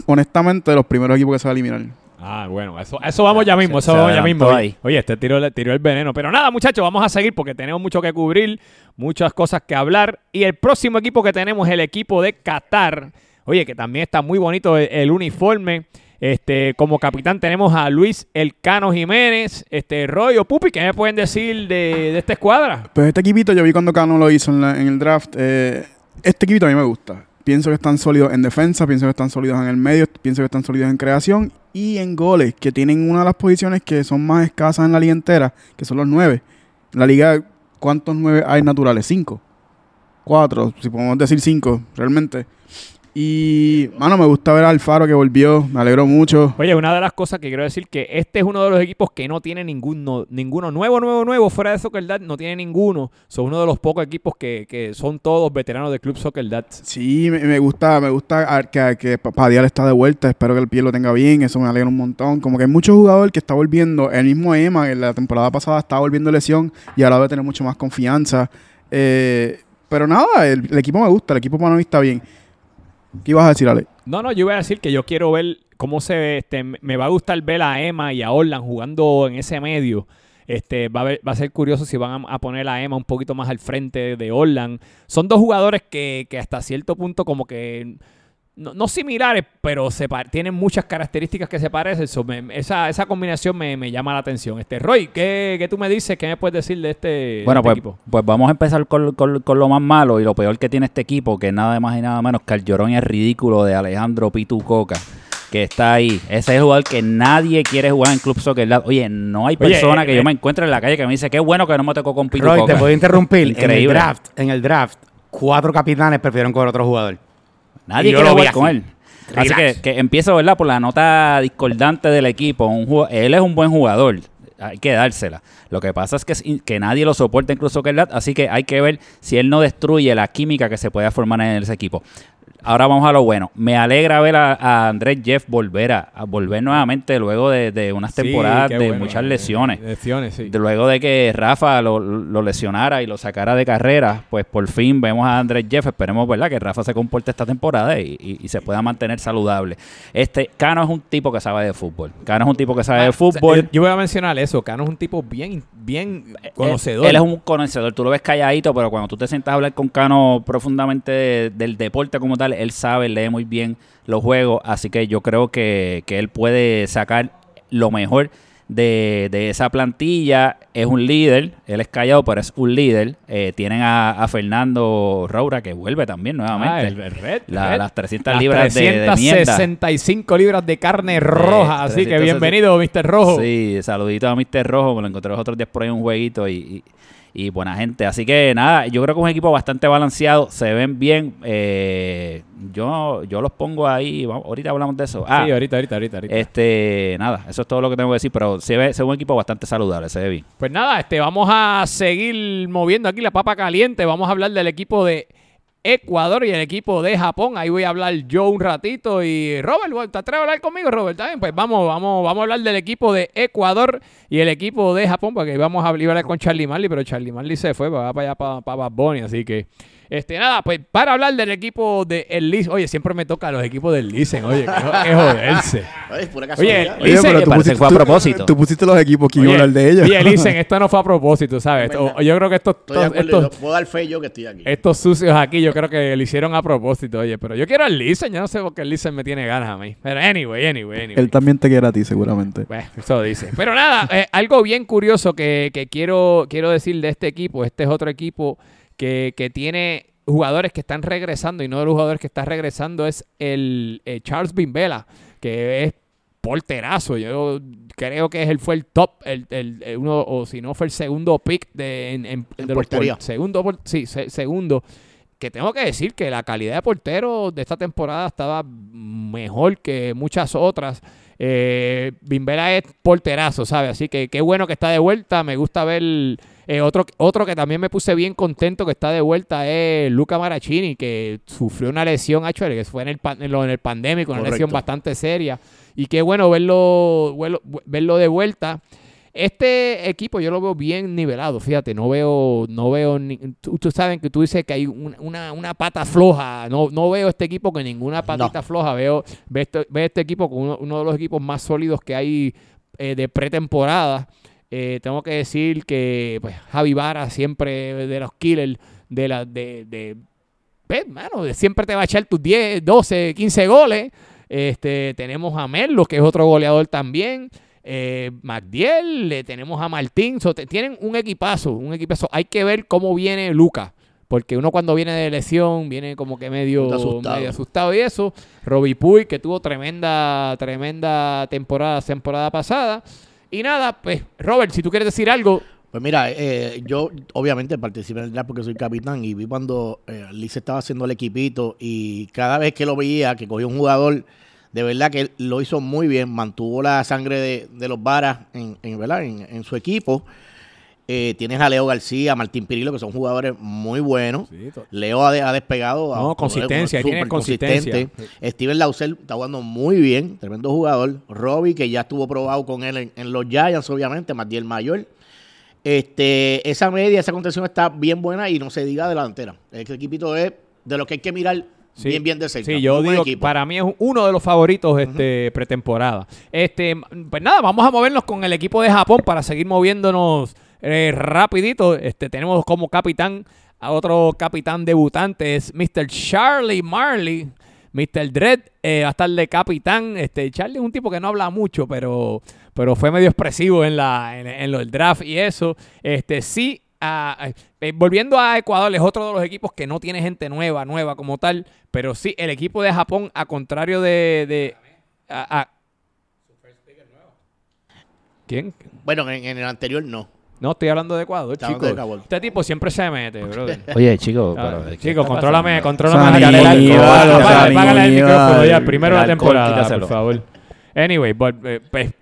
honestamente, de los primeros equipos que se va a eliminar. Ah, bueno, eso, eso vamos ya mismo, eso vamos ya mismo. Ahí. Oye, este tiró, tiró el veneno. Pero nada, muchachos, vamos a seguir porque tenemos mucho que cubrir, muchas cosas que hablar. Y el próximo equipo que tenemos es el equipo de Qatar. Oye, que también está muy bonito el uniforme. Este, como capitán tenemos a Luis Elcano Jiménez, este, Roy o Pupi, ¿qué me pueden decir de, esta escuadra? Pues este equipito, yo vi cuando Cano lo hizo en, el draft, eh, este equipito a mí me gusta. Pienso que están sólidos en defensa, pienso que están sólidos en el medio, pienso que están sólidos en creación y en goles, que tienen una de las posiciones que son más escasas en la liga entera, que son los nueve. En la liga, ¿cuántos nueve hay naturales? Cinco. Cuatro, si podemos decir cinco, realmente. Y, mano, me gusta ver al Alfaro que volvió, me alegro mucho. Oye, una de las cosas que quiero decir que este es uno de los equipos que no tiene ninguno, ninguno nuevo, nuevo, nuevo, fuera de Soccer Dad, no tiene ninguno. Son uno de los pocos equipos que, que son todos veteranos del Club Soccer Dad. Sí, me, gusta, me gusta que, que Padial está de vuelta, espero que el pie lo tenga bien, eso me alegra un montón. Como que hay muchos jugadores que está volviendo, el mismo Emma, en la temporada pasada estaba volviendo lesión y ahora debe tener mucho más confianza. Eh, pero nada, el, el, equipo me gusta, el equipo para mí está bien. ¿Qué ibas a decir, Ale? No, no, yo iba a decir que yo quiero ver cómo se ve, este, me va a gustar ver a Emma y a Orlan jugando en ese medio. Este, va, a a ser curioso si van a, poner a Emma un poquito más al frente de Orlan. Son dos jugadores que, que hasta cierto punto como que no, similares, pero se tienen muchas características que se parecen. esa, esa combinación me, llama la atención. Este Roy, ¿qué, tú me dices? ¿Qué me puedes decir de este, bueno, este pues, equipo? Pues vamos a empezar con, lo más malo y lo peor que tiene este equipo, que nada más y nada menos que el llorón y el ridículo de Alejandro Pitu Coca que está ahí. Ese es el jugador que nadie quiere jugar en Club Soccer. Oye, no hay persona eh, que yo eh. me encuentre en la calle que me dice, qué bueno que no me tocó con Pitu Roy, te puedo interrumpir. Increíble. En el draft, en el draft, cuatro capitanes prefieren con otro jugador. Nadie quiere jugar con él. Así que, que empiezo, ¿verdad? Por la nota discordante del equipo. Un, él es un buen jugador. Hay que dársela. Lo que pasa es que, que nadie lo soporta, incluso que así que hay que ver si él no destruye la química que se puede formar en ese equipo. Ahora vamos a lo bueno. Me alegra ver a, Andrés Jeff volver a, volver nuevamente luego de, unas temporadas de muchas eh, lesiones. lesiones, sí. luego de que Rafa lo, lesionara y lo sacara de carrera, pues por fin vemos a Andrés Jeff. Esperemos, ¿verdad?, que Rafa se comporte esta temporada y, se pueda mantener saludable. Este Cano es un tipo que sabe de fútbol. Cano es un tipo que sabe de ah, fútbol. yo voy a mencionar eso. Cano es un tipo bien, bien eh, conocedor. Él, es un conocedor. Tú lo ves calladito, pero cuando tú te sientas a hablar con Cano profundamente del deporte como tal, él sabe, lee muy bien los juegos, así que yo creo que, él puede sacar lo mejor de, esa plantilla. Es un líder, él es callado, pero es un líder. Eh, tienen a, Fernando Roura, que vuelve también nuevamente. Ah, las 300 libras de, de 65 libras de carne roja, así que bienvenido, Mr. Rojo. Sí, saludito a Mr. Rojo, me lo encontré los otros días por ahí en un jueguito y y buena gente. Así que nada, yo creo que es un equipo bastante balanceado, se ven bien. Eh, yo, yo los pongo ahí, ahorita hablamos de eso. Ah, sí, ahorita, ahorita, ahorita, Este, nada, eso es todo lo que tengo que decir, pero se ve, se ve un equipo bastante saludable, se ve bien. Pues nada, este, vamos a seguir moviendo aquí la papa caliente, vamos a hablar del equipo de Ecuador y el equipo de Japón. Ahí voy a hablar yo un ratito. Y Robert, ¿te atreves a hablar conmigo, Robert? ¿Está Pues vamos, vamos, vamos a hablar del equipo de Ecuador y el equipo de Japón, porque vamos a hablar con Charlie Marley, pero Charlie Marley se fue, para allá para, para así que este, nada, pues para hablar del equipo de el Licen. Oye, siempre me toca a los equipos del Licen. Oye, que, joderse. Oye, pura casualidad. Oye, pero tú pusiste, fue a propósito. Tú, pusiste los equipos que iban a hablar de ellos. Y el [laughs] Licen, esto no fue a propósito, ¿sabes? yo creo que estos, estos, puedo dar fe yo que estoy aquí. Estos sucios aquí, yo creo que lo hicieron a propósito. Oye, pero yo quiero al Licen. Yo no sé por qué el Licen me tiene ganas a mí. Pero anyway, anyway, anyway. Él también te quiere a ti, seguramente. Pues, eso dice. Pero nada, eh, algo bien curioso que, que quiero, quiero decir de este equipo. Este es otro equipo que, que tiene jugadores que están regresando y uno de los jugadores que está regresando es el eh, Charles Bimbela, que es porterazo. Yo creo que él fue el top, el, el- el uno, o si no fue el segundo pick de, en, en- En de los portería. por- segundo, por- sí, se- segundo. Que tengo que decir que la calidad de portero de esta temporada estaba mejor que muchas otras. Eh, Bimbela es porterazo, ¿sabes? Así que qué bueno que está de vuelta. Me gusta ver eh, otro, otro que también me puse bien contento que está de vuelta es Luca Marachini, que sufrió una lesión, actually, que fue en el, en lo- en el pandémico, una Correcto. lesión bastante seria. Y qué bueno verlo, verlo, verlo de vuelta. Este equipo yo lo veo bien nivelado, fíjate, no veo, no veo, ni, tú, tú sabes que tú dices que hay un- una, una pata floja, no, no veo este equipo con ninguna patita floja, veo, veo este, veo este equipo con uno, uno de los equipos más sólidos que hay eh, de pretemporada. Eh, tengo que decir que pues, Javi Vara siempre de los killers de la de, de pues, mano, siempre te va a echar tus 10, 12, 15 goles. Este, tenemos a Merlo, que es otro goleador también. Eh, Magdiel, le tenemos a Martín. So, te- tienen un equipazo, un equipazo. Hay que ver cómo viene Luca. Porque uno cuando viene de lesión viene como que medio asustado. medio asustado y eso. Robbie Puy, que tuvo tremenda, tremenda temporada, temporada pasada. Y nada, pues, Robert, si tú quieres decir algo, Pues mira, eh, yo obviamente participé en el draft porque soy capitán y vi cuando eh, Liz estaba haciendo el equipito y cada vez que lo veía, que cogió un jugador, de verdad que lo hizo muy bien, mantuvo la sangre de, de los varas en, en, ¿verdad? en su equipo. Eh, tienes a Leo García, a Martín Pirillo, que son jugadores muy buenos. Leo ha, de- ha despegado. a- No, consistencia, tiene consistencia. consistente. Steven Lausel está jugando muy bien, tremendo jugador. Robbie, que ya estuvo probado con él en, en los Giants, obviamente, Matiel Mayor. Este, esa media, esa contención está bien buena y no se diga delantera. Este equipito es de lo que hay que mirar Sí. bien, bien de cerca. Sí, yo digo, equipo. para mí es uno de los favoritos este pretemporada. Este, pues nada, vamos a movernos con el equipo de Japón para seguir moviéndonos eh, rapidito. Este, tenemos como capitán a otro capitán debutante, es Mr. Charlie Marley. Mr. Dredd eh, va a estar de capitán. Este, Charlie es un tipo que no habla mucho, pero, pero fue medio expresivo en, la, en, en lo del draft y eso. Este, sí, ah, eh, volviendo a Ecuador, es otro de los equipos que no tiene gente nueva, nueva como tal. Pero sí, el equipo de Japón, a contrario de. de a- a- ¿Quién? Bueno, en, en el anterior no. No, estoy hablando de Ecuador, chicos. hablando de Ecuador. Este tipo siempre se mete, brother. [laughs] Oye, chicos, Ah, pero... ¿qué Chicos, contrólame, contrólame. Apágale, apágale el micrófono ya, primero de la alcohol, temporada, por favor. Anyway, but, eh, pues,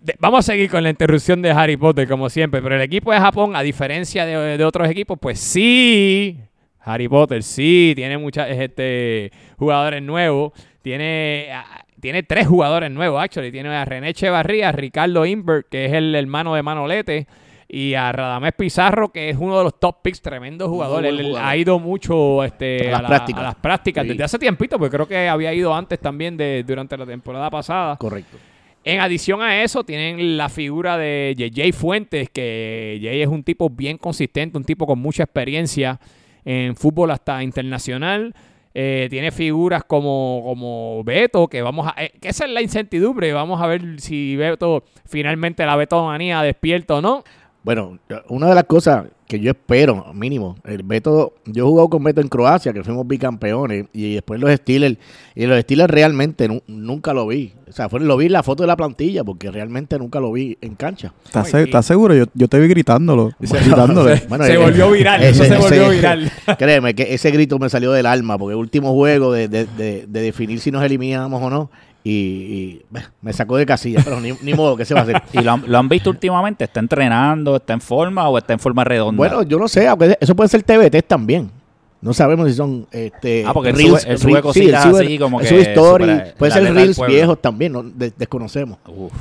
de- vamos a seguir con la interrupción de Harry Potter, como siempre. Pero el equipo de Japón, a diferencia de, de otros equipos, pues sí, Harry Potter sí, tiene muchos este, jugadores nuevos. Tiene, ah, tiene tres jugadores nuevos, actually. Tiene a René Echevarría, a Ricardo Invert, que es el hermano de Manolete, y a Radamés Pizarro, que es uno de los top picks, tremendo jugador. Él, jugador. ha ido mucho este, A a, las la- a las prácticas Sí. desde hace tiempito, porque creo que había ido antes también de, durante la temporada pasada. Correcto. En adición a eso, tienen la figura de JJ Fuentes, que JJ es un tipo bien consistente, un tipo con mucha experiencia en fútbol hasta internacional. Eh, tiene figuras como, como Beto, que vamos a. eh, que esa es la incertidumbre. Vamos a ver si Beto finalmente la Betomanía despierta o no. Bueno, una de las cosas que yo espero, mínimo, el Beto, yo he jugado con Beto en Croacia, que fuimos bicampeones, y después los Steelers, y los Steelers realmente nu- nunca lo vi. O sea, fue, lo vi en la foto de la plantilla, porque realmente nunca lo vi en cancha. ¿Estás, se- estás seguro? Yo, yo te vi gritándolo. [laughs] gritándole. [laughs] Bueno, se eh, volvió viral, eso se volvió viral. [laughs] Créeme que ese grito me salió del alma, porque el último juego de, de- de- de definir si nos eliminábamos o no, y, y, me sacó de casilla, pero ni, ni modo, ¿qué se va a hacer? [laughs] ¿Y lo han, lo han visto últimamente? ¿Está entrenando? ¿Está en forma o está en forma redonda? Bueno, yo no sé, aunque eso puede ser TBT también. No sabemos si son este, Ah, porque él sube- él sube Reels- cositas sube- así como que story, puede ser reels viejos también, no, De- desconocemos. Uf.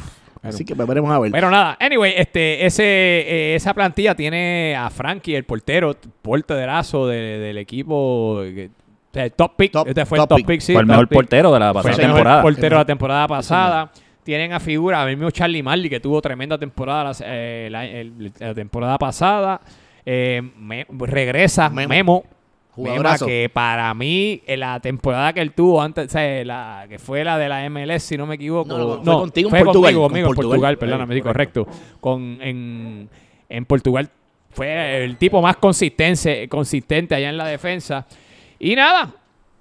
Así que veremos a ver. Pero nada, anyway, este, ese, eh, esa plantilla tiene a Frankie, el portero, porterazo de- del equipo. que- el top pick. Top- este fue top el top pick. pick, sí. Fue el mejor pick. portero de la Fue pasada el mejor temporada. portero de la temporada pasada. Tienen a figura, el mismo Charlie Marley, que tuvo tremenda temporada la, eh, la- el- la temporada pasada. Eh, me- regresa Memo. Memo. Jugadorazo. Que para mí, en la temporada que él tuvo antes, o sea, la, que fue la de la MLS, si no me equivoco. No, no, fue contigo en fue Portugal, conmigo, con conmigo en Portugal. Portugal, perdóname, sí, correcto. Con, en, en Portugal fue el tipo más consistente, consistente allá en la defensa. Y nada,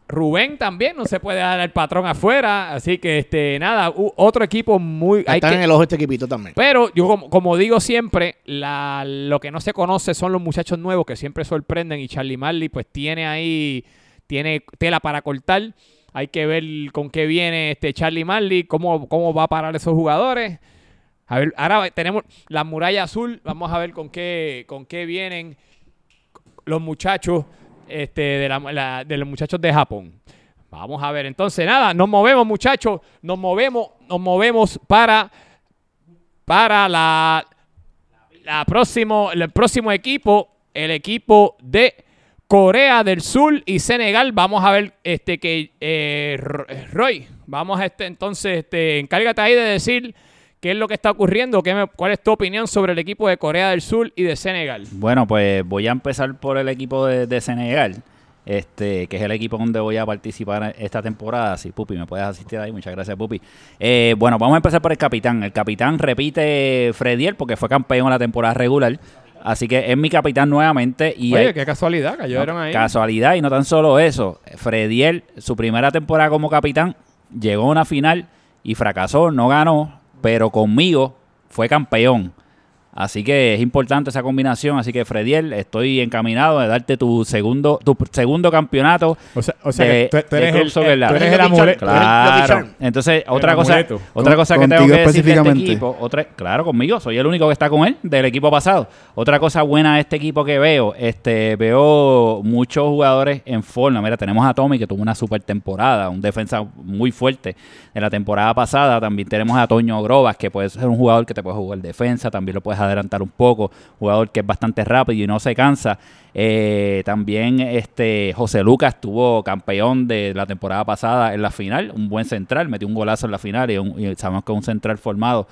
Rubén también no se puede dar el patrón afuera, así que este nada, u- otro equipo muy hay Está que- en el ojo este equipito también. pero yo como, como digo siempre, la, lo que no se conoce son los muchachos nuevos que siempre sorprenden y Charlie Marley pues tiene ahí, tiene tela para cortar. Hay que ver con qué viene este Charlie Marley, cómo, cómo va a parar esos jugadores. A ver, ahora tenemos la muralla azul, vamos a ver con qué, con qué vienen los muchachos este, de, la- de los muchachos de Japón. Vamos a ver, entonces nada, nos movemos muchachos, nos movemos, nos movemos para para la, la próximo, el próximo equipo, el equipo de Corea del Sur y Senegal. Vamos a ver este que eh, Ro- Roy, vamos a este entonces, este, encárgate ahí de decir qué es lo que está ocurriendo, qué me- cuál es tu opinión sobre el equipo de Corea del Sur y de Senegal. Bueno, pues voy a empezar por el equipo de, de Senegal, este, que es el equipo donde voy a participar esta temporada. Si Pupi me puedes asistir ahí, muchas gracias Pupi. Eh, bueno, vamos a empezar por el capitán. El capitán repite Frediel porque fue campeón en la temporada regular. Así que es mi capitán nuevamente. Y Oye, hay- qué casualidad, cayeron no, ahí. Casualidad y no tan solo eso. Frediel, su primera temporada como capitán, llegó a una final y fracasó, no ganó, pero conmigo fue campeón. Así que es importante esa combinación. Así que Frediel, estoy encaminado a darte tu segundo, tu segundo campeonato. O sea, o sea de- que tú, eres el, Soccer el- tú eres el amuleto. Claro. Entonces, otra cosa, amuleto. otra Con- cosa que tengo que decir de este equipo, otra, claro, conmigo, soy el único que está con él del equipo pasado. Otra cosa buena de este equipo que veo, este, veo muchos jugadores en forma. Mira, tenemos a Tommy que tuvo una super temporada, un defensa muy fuerte de la temporada pasada. También tenemos a Toño Grobas, que puede ser un jugador que te puede jugar defensa, también lo puedes adelantar un poco, jugador que es bastante rápido y no se cansa. Eh, también este José Lucas estuvo campeón de la temporada pasada en la final, un buen central, metió un golazo en la final y, un- y sabemos que es un central formado.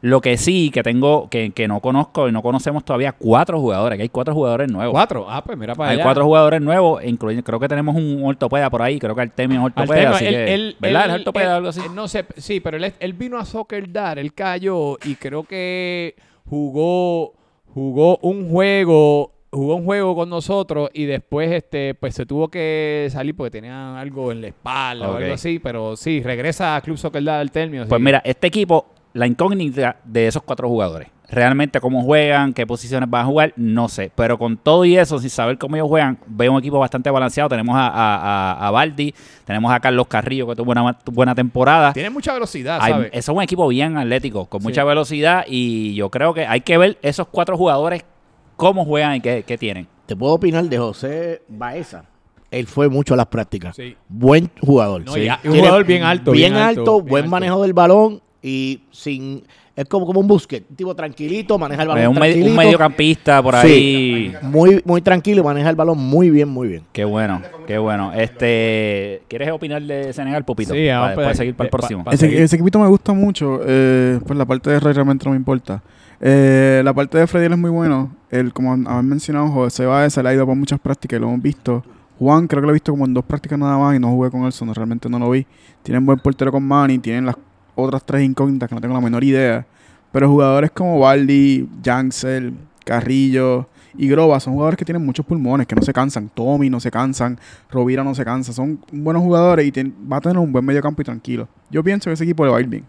Lo que sí que tengo, que, que no conozco y no conocemos todavía cuatro jugadores, que hay cuatro jugadores nuevos. Cuatro. Ah, pues mira para Hay allá. cuatro jugadores nuevos, incluyendo, creo que tenemos un ortopeda por ahí, creo que Artemio es ortopeda, Artemio, así él- que, él- ¿verdad? él- ¿Es ortopeda él- o algo así? no sé, sí, pero él, él vino a Soccer Dar, él cayó y creo que jugó jugó un juego jugó un juego con nosotros y después este pues se tuvo que salir porque tenía algo en la espalda o algo así, pero sí, regresa a Club Soccer Dar Artemio. Pues mira, este equipo, la incógnita de esos cuatro jugadores. Realmente cómo juegan, qué posiciones van a jugar, no sé. Pero con todo y eso, sin saber cómo ellos juegan, veo un equipo bastante balanceado. Tenemos a, a, a, a Baldi, tenemos a Carlos Carrillo, que tuvo una buena temporada. tiene mucha velocidad, ¿sabes? eso es un equipo bien atlético, con Sí. mucha velocidad. Y yo creo que hay que ver esos cuatro jugadores cómo juegan y qué, qué tienen. Te puedo opinar de José Baeza. Él fue mucho a las prácticas. Sí. Buen jugador. No, y a- un jugador bien alto, Bien, bien alto, alto, bien buen alto. manejo del balón y sin. Es como, como un busquet. Un tipo tranquilito, maneja el balón. Es un, medi- un mediocampista por Sí. ahí. Muy, muy tranquilo y maneja el balón muy bien, muy bien. Qué bueno, qué bueno. Este, ¿Quieres opinar de Senegal, Pupito? Sí, vamos para para- después seguir para el pa- próximo. Ese, ese equipito me gusta mucho. Eh, pues la parte de Rey realmente no me importa. Eh, la parte de Freddy es muy bueno. El, como han mencionado, José Baez se le ha ido por muchas prácticas y lo hemos visto. Juan creo que lo he visto como en dos prácticas nada más y no jugué con él, no, realmente no lo vi. Tienen buen portero con Manny, tienen las otras tres incógnitas que no tengo la menor idea. Pero jugadores como Baldi, Jansel, Carrillo y Groba son jugadores que tienen muchos pulmones, que no se cansan. Tommy no se cansan, Rovira no se cansa. Son buenos jugadores y va a tener un buen medio campo y tranquilo. Yo pienso que ese equipo le va a ir bien.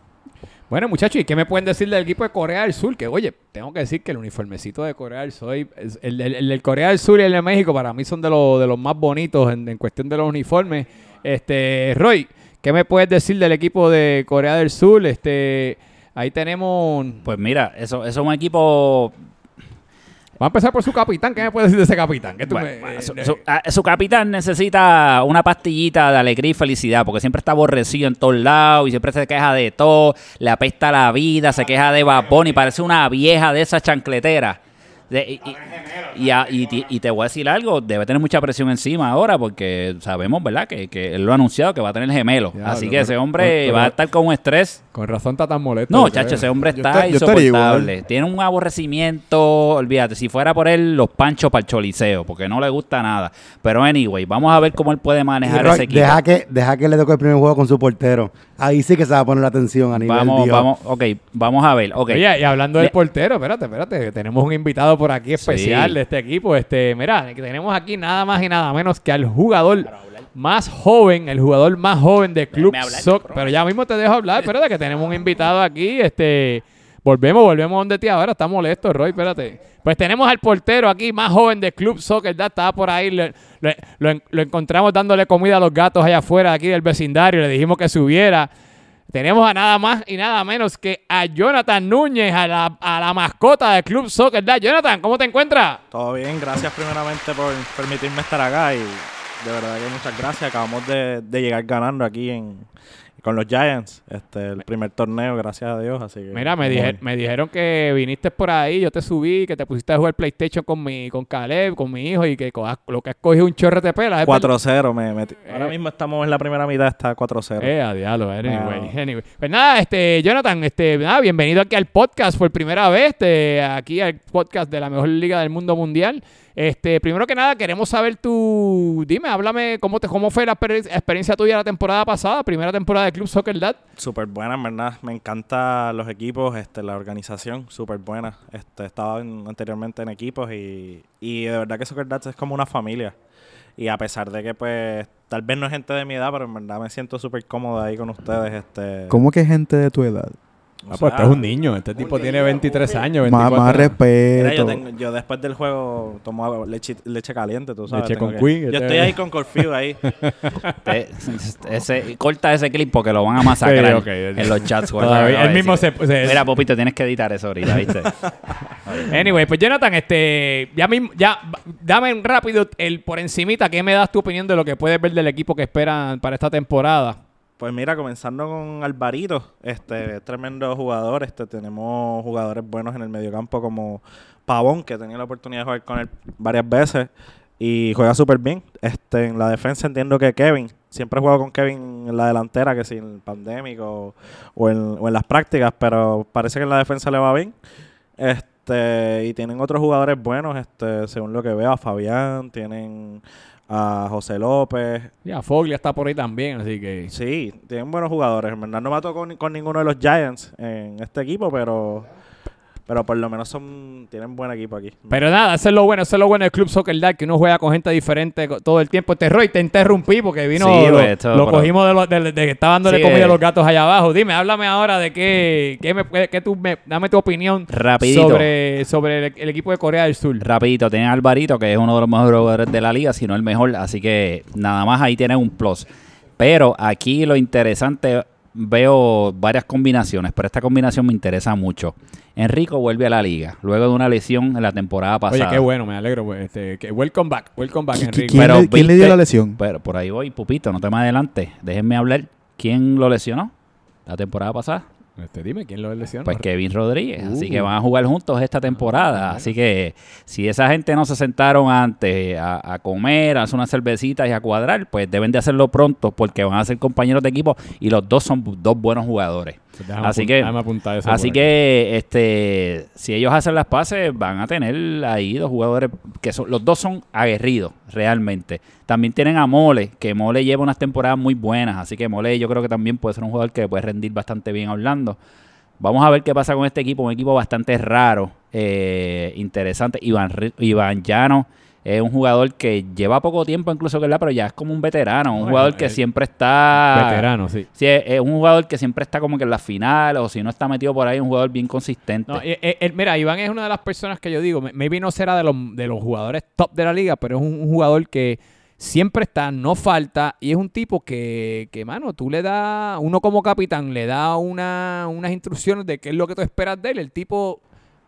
Bueno, muchachos, ¿y qué me pueden decir del equipo de Corea del Sur? Que, oye, tengo que decir que el uniformecito de Corea del Sur, el, el- el del Corea del Sur y el de México, para mí son de, los de los más bonitos en, en cuestión de los uniformes. Este, Roy, ¿qué me puedes decir del equipo de Corea del Sur? Este, ahí tenemos... Pues mira, eso, eso es un equipo. Vamos a empezar por su capitán. ¿Qué me puedes decir de ese capitán? ¿Qué tú bueno, me- eh, su- ah, su capitán necesita una pastillita de alegría y felicidad, porque siempre está aborrecido en todos lados y siempre se queja de todo, le apesta la vida, se queja de babón y parece una vieja de esas chancleteras. De- y, y- y a- y ti- y te voy a decir algo, debe tener mucha presión encima ahora porque sabemos, ¿verdad? Que, que él lo ha anunciado que va a tener gemelos. Diablo, Así que ese hombre va a estar con un estrés. Con razón está tan molesto. No, chacho, ese hombre Yo está yo insoportable. igual. Tiene un aborrecimiento, olvídate, si fuera por él, los panchos para el choliseo, porque no le gusta nada. Pero anyway, vamos a ver cómo él puede manejar ese equipo. deja, que, deja que le toque el primer juego con su portero. Ahí sí que se va a poner la atención a nivel Vamos, Dios. vamos, ok, vamos a ver, ok. Oye, y hablando del Le- portero, espérate, espérate, que tenemos un invitado por aquí especial Sí. de este equipo. Este, mira, que tenemos aquí nada más y nada menos que al jugador más joven, el jugador más joven de Club hablar. Pero ya mismo te dejo hablar, espérate que tenemos un invitado aquí, este volvemos, volvemos donde ti ahora, está molesto, Roy, espérate. Pues tenemos al portero aquí más joven de Club Soccer, ya estaba por ahí, lo, en- lo encontramos dándole comida a los gatos allá afuera aquí del vecindario, le dijimos que subiera. Tenemos a nada más y nada menos que a Jonathan Núñez, a la, a la mascota del Club Soccer. ¿verdad? Jonathan, ¿cómo te encuentras? Todo bien, gracias primeramente por permitirme estar acá y de verdad que muchas gracias. Acabamos de, de llegar ganando aquí en, con los Giants, este, el primer torneo, gracias a Dios. Así que, Mira, me, dije- me dijeron que viniste por ahí, yo te subí, que te pusiste a jugar PlayStation con mi con Caleb, con mi hijo y que co- lo que has cogido un chorro de pelas. ¿es verdad? 4-0 me metí. Eh. Ahora mismo estamos en la primera mitad, está 4-0. Eh, a diablo, anyway, No. anyway. Pues nada, este, Jonathan, este, nada, bienvenido aquí al podcast por primera vez, este, aquí al podcast de la mejor liga del mundo mundial. Este, primero que nada, queremos saber tu, dime, háblame cómo te, cómo fue la exper- experiencia tuya la temporada pasada, primera temporada de Club Soccer Dad. Súper buena, en verdad. Me encantan los equipos, este, la organización, súper buena. Este, estaba en- anteriormente en equipos y, y de verdad que Soccer Dads es como una familia. Y a pesar de que, pues, tal vez no es gente de mi edad, pero en verdad me siento súper cómodo ahí con ustedes. Este, ¿Cómo que gente de tu edad? O Ah, pues este es un niño, este tipo tiene 23 años, Más, 24. más Mira, respeto. yo, tengo- yo después del juego tomo leche, leche caliente, tú sabes. Leche con que- Queen, Yo este- estoy ahí con Corfield ahí. [laughs] Te- ese, corta ese clip porque lo van a masacrar en los chats. Todavía- él mismo se- se- Mira, Popito, tienes que editar eso ahorita, ¿viste? [laughs] Anyway, pues Jonathan, este, ya mismo, ya, dame rápido el por encimita, ¿qué me das tu opinión de lo que puedes ver del equipo que esperan para esta temporada? Pues mira, comenzando con Alvarito, este tremendo jugador. Este tenemos jugadores buenos en el mediocampo como Pavón, que tenía la oportunidad de jugar con él varias veces y juega súper bien. Este en la defensa entiendo que Kevin, siempre he jugado con Kevin en la delantera, que si en el pandémico o en, o en las prácticas, pero parece que en la defensa le va bien. Este, y tienen otros jugadores buenos, este, según lo que veo, a Fabián, tienen a José López, Ya, Foglia está por ahí también, así que... Sí, tienen buenos jugadores. En verdad no me tocó con, con ninguno de los Giants en este equipo, pero pero por lo menos son tienen buen equipo aquí. Pero nada, eso es lo bueno, eso es lo bueno del Club Soccer Dad, que uno juega con gente diferente todo el tiempo. Este Roy, te interrumpí porque vino, Sí, lo, pues, esto, lo pero- cogimos de, lo- de- de que estaba dándole Sí, comida a eh. los gatos allá abajo. Dime, háblame ahora de qué, qué, me, puede- qué tú me, dame tu opinión Rapidito. sobre, sobre el, el equipo de Corea del Sur. Rapidito, tienen a Alvarito, que es uno de los mejores jugadores de la liga, si no el mejor. Así que nada más ahí tienen un plus. Pero aquí lo interesante, veo varias combinaciones, pero esta combinación me interesa mucho. Enrico vuelve a la liga, luego de una lesión en la temporada pasada. Oye, qué bueno, me alegro. Pues, este, que welcome back, welcome back, ¿Qui- Enrique. ¿Quién, Pero le, quién le dio la lesión? Pero por ahí voy, Pupito, no te me adelante. Déjenme hablar. ¿Quién lo lesionó la temporada pasada? Este, dime, ¿quién lo lesionó? Pues Kevin Rodríguez. Así Uh. que van a jugar juntos esta temporada. Así que si esa gente no se sentaron antes a, a comer, a hacer unas cervecitas y a cuadrar, pues deben de hacerlo pronto porque van a ser compañeros de equipo y los dos son dos buenos jugadores. Pues déjame así que- eso Así que este si ellos hacen las pases, van a tener ahí dos jugadores que son los dos son aguerridos realmente. También tienen a Mole, que Mole lleva unas temporadas muy buenas, así que Mole yo creo que también puede ser un jugador que puede rendir bastante bien hablando. Vamos a ver qué pasa con este equipo, un equipo bastante raro, eh, interesante. Iván, Iván Llano es un jugador que lleva poco tiempo incluso que él, pero ya es como un veterano, un Bueno, jugador que él- siempre está... Veterano, sí. Sí, es, es un jugador que siempre está como que en la final o si no está metido por ahí, un jugador bien consistente. No, eh, eh, él- mira, Iván es una de las personas que yo digo, maybe no será de los, de los jugadores top de la liga, pero es un, un jugador que siempre está, no falta, y es un tipo que, que, mano, tú le das, uno como capitán le da una, unas instrucciones de qué es lo que tú esperas de él, el tipo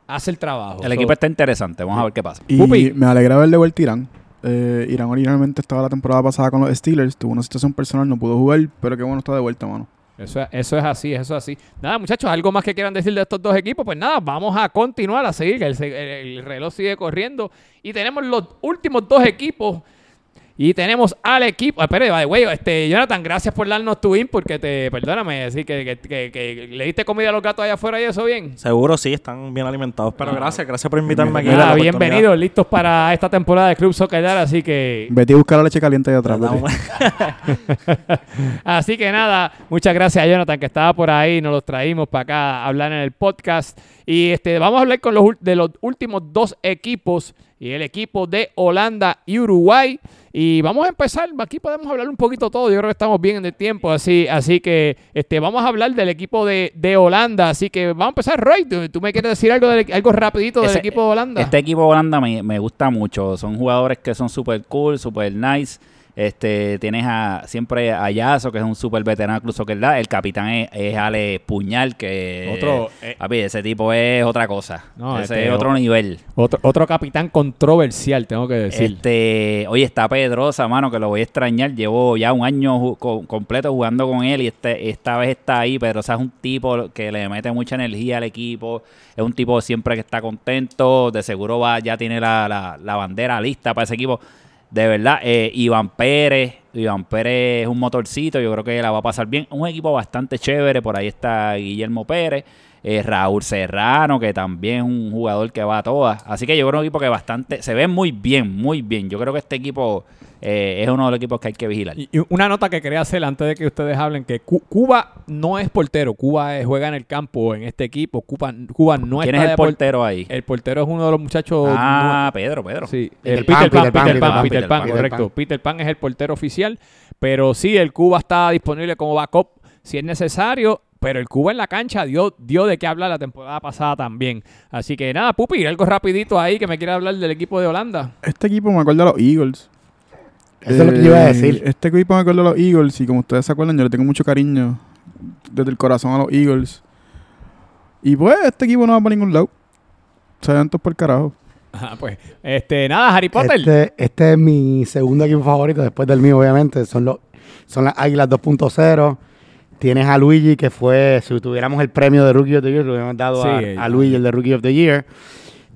hace el trabajo. El So, equipo está interesante, vamos a ver qué pasa. Y Pupi. me alegra ver de vuelta Irán. Eh, Irán originalmente estaba la temporada pasada con los Steelers, tuvo una situación personal, no pudo jugar, pero qué bueno está de vuelta, mano. Eso, es- eso es así, eso es así. Nada, muchachos, ¿algo más que quieran decir de estos dos equipos? Pues nada, vamos a continuar a seguir, el, el- el reloj sigue corriendo. Y tenemos los últimos dos equipos. Y tenemos al equipo. Espera, güey, este, Jonathan, gracias por darnos tu input. Que te, perdóname, así que, que, que, que le diste comida a los gatos allá afuera y eso bien. Seguro sí, están bien alimentados. Pero gracias, gracias por invitarme aquí. Nada, bienvenidos, listos para esta temporada de Club Soccer así que Vete a buscar la leche caliente de atrás. [laughs] Así que nada, muchas gracias a Jonathan que estaba por ahí, nos los traímos para acá a hablar en el podcast. Y este, vamos a hablar con los, ul- de los últimos dos equipos y el equipo de Holanda y Uruguay. Y vamos a empezar, aquí podemos hablar un poquito todo, yo creo que estamos bien en el tiempo, así, así que este, vamos a hablar del equipo de, de Holanda. Así que vamos a empezar, Roy, ¿tú, tú me quieres decir algo, del- algo rapidito del Ese- equipo de Holanda? Este equipo de Holanda me, me gusta mucho. Son jugadores que son super cool, super nice. Este, tienes a, siempre a Yaso, que es un super veterano incluso que El capitán es, es Ale Puñal, que Otro, eh, papi, ese tipo es otra cosa. No, ese este, es otro nivel. otro, otro capitán controversial, tengo que decir. Este, oye, está Pedrosa, mano, que lo voy a extrañar. Llevo ya un año ju- co- completo jugando con él y este, esta vez está ahí. Pedrosa es un tipo que le mete mucha energía al equipo. Es un tipo siempre que está contento. De seguro va, ya tiene la, la- la bandera lista para ese equipo. De verdad, eh, Iván Pérez. Iván Pérez es un motorcito. Yo creo que la va a pasar bien. Un equipo bastante chévere. Por ahí está Guillermo Pérez. Eh, Raúl Serrano, que también es un jugador que va a todas. Así que yo creo que un equipo que bastante. Se ve muy bien, muy bien. Yo creo que este equipo eh, es uno de los equipos que hay que vigilar. Y una nota que quería hacer antes de que ustedes hablen, que Cu- Cuba no es portero, Cuba es- juega en el campo en este equipo, Cuba, Cuba no ¿Quién está es el por- portero ahí? El portero es uno de los muchachos... Ah, Pedro, Pedro. sí, Peter el Pan, Peter Pan, Peter Pan, Peter Pan, correcto. Peter Pan es el portero oficial, pero sí, el Cuba está disponible como backup si es necesario, pero el Cuba en la cancha dio, dio de qué hablar la temporada pasada también. Así que nada, Pupi, algo rapidito ahí que me quiera hablar del equipo de Holanda. Este equipo me acuerda a los Eagles. Eso es lo que yo iba a decir. Este equipo me acuerda a los Eagles y como ustedes se acuerdan, yo le tengo mucho cariño desde el corazón a los Eagles. Y pues, este equipo no va para ningún lado. Se van todos por el carajo. Ajá, [laughs] pues, este, nada, Harry Potter. Este, este es mi segundo equipo favorito, después del mío, obviamente. Son, los, son las Águilas 2.0. Tienes a Luigi, que fue, si tuviéramos el premio de Rookie of the Year, lo hubiéramos dado Sí, a, eh, a Luigi, el de Rookie of the Year.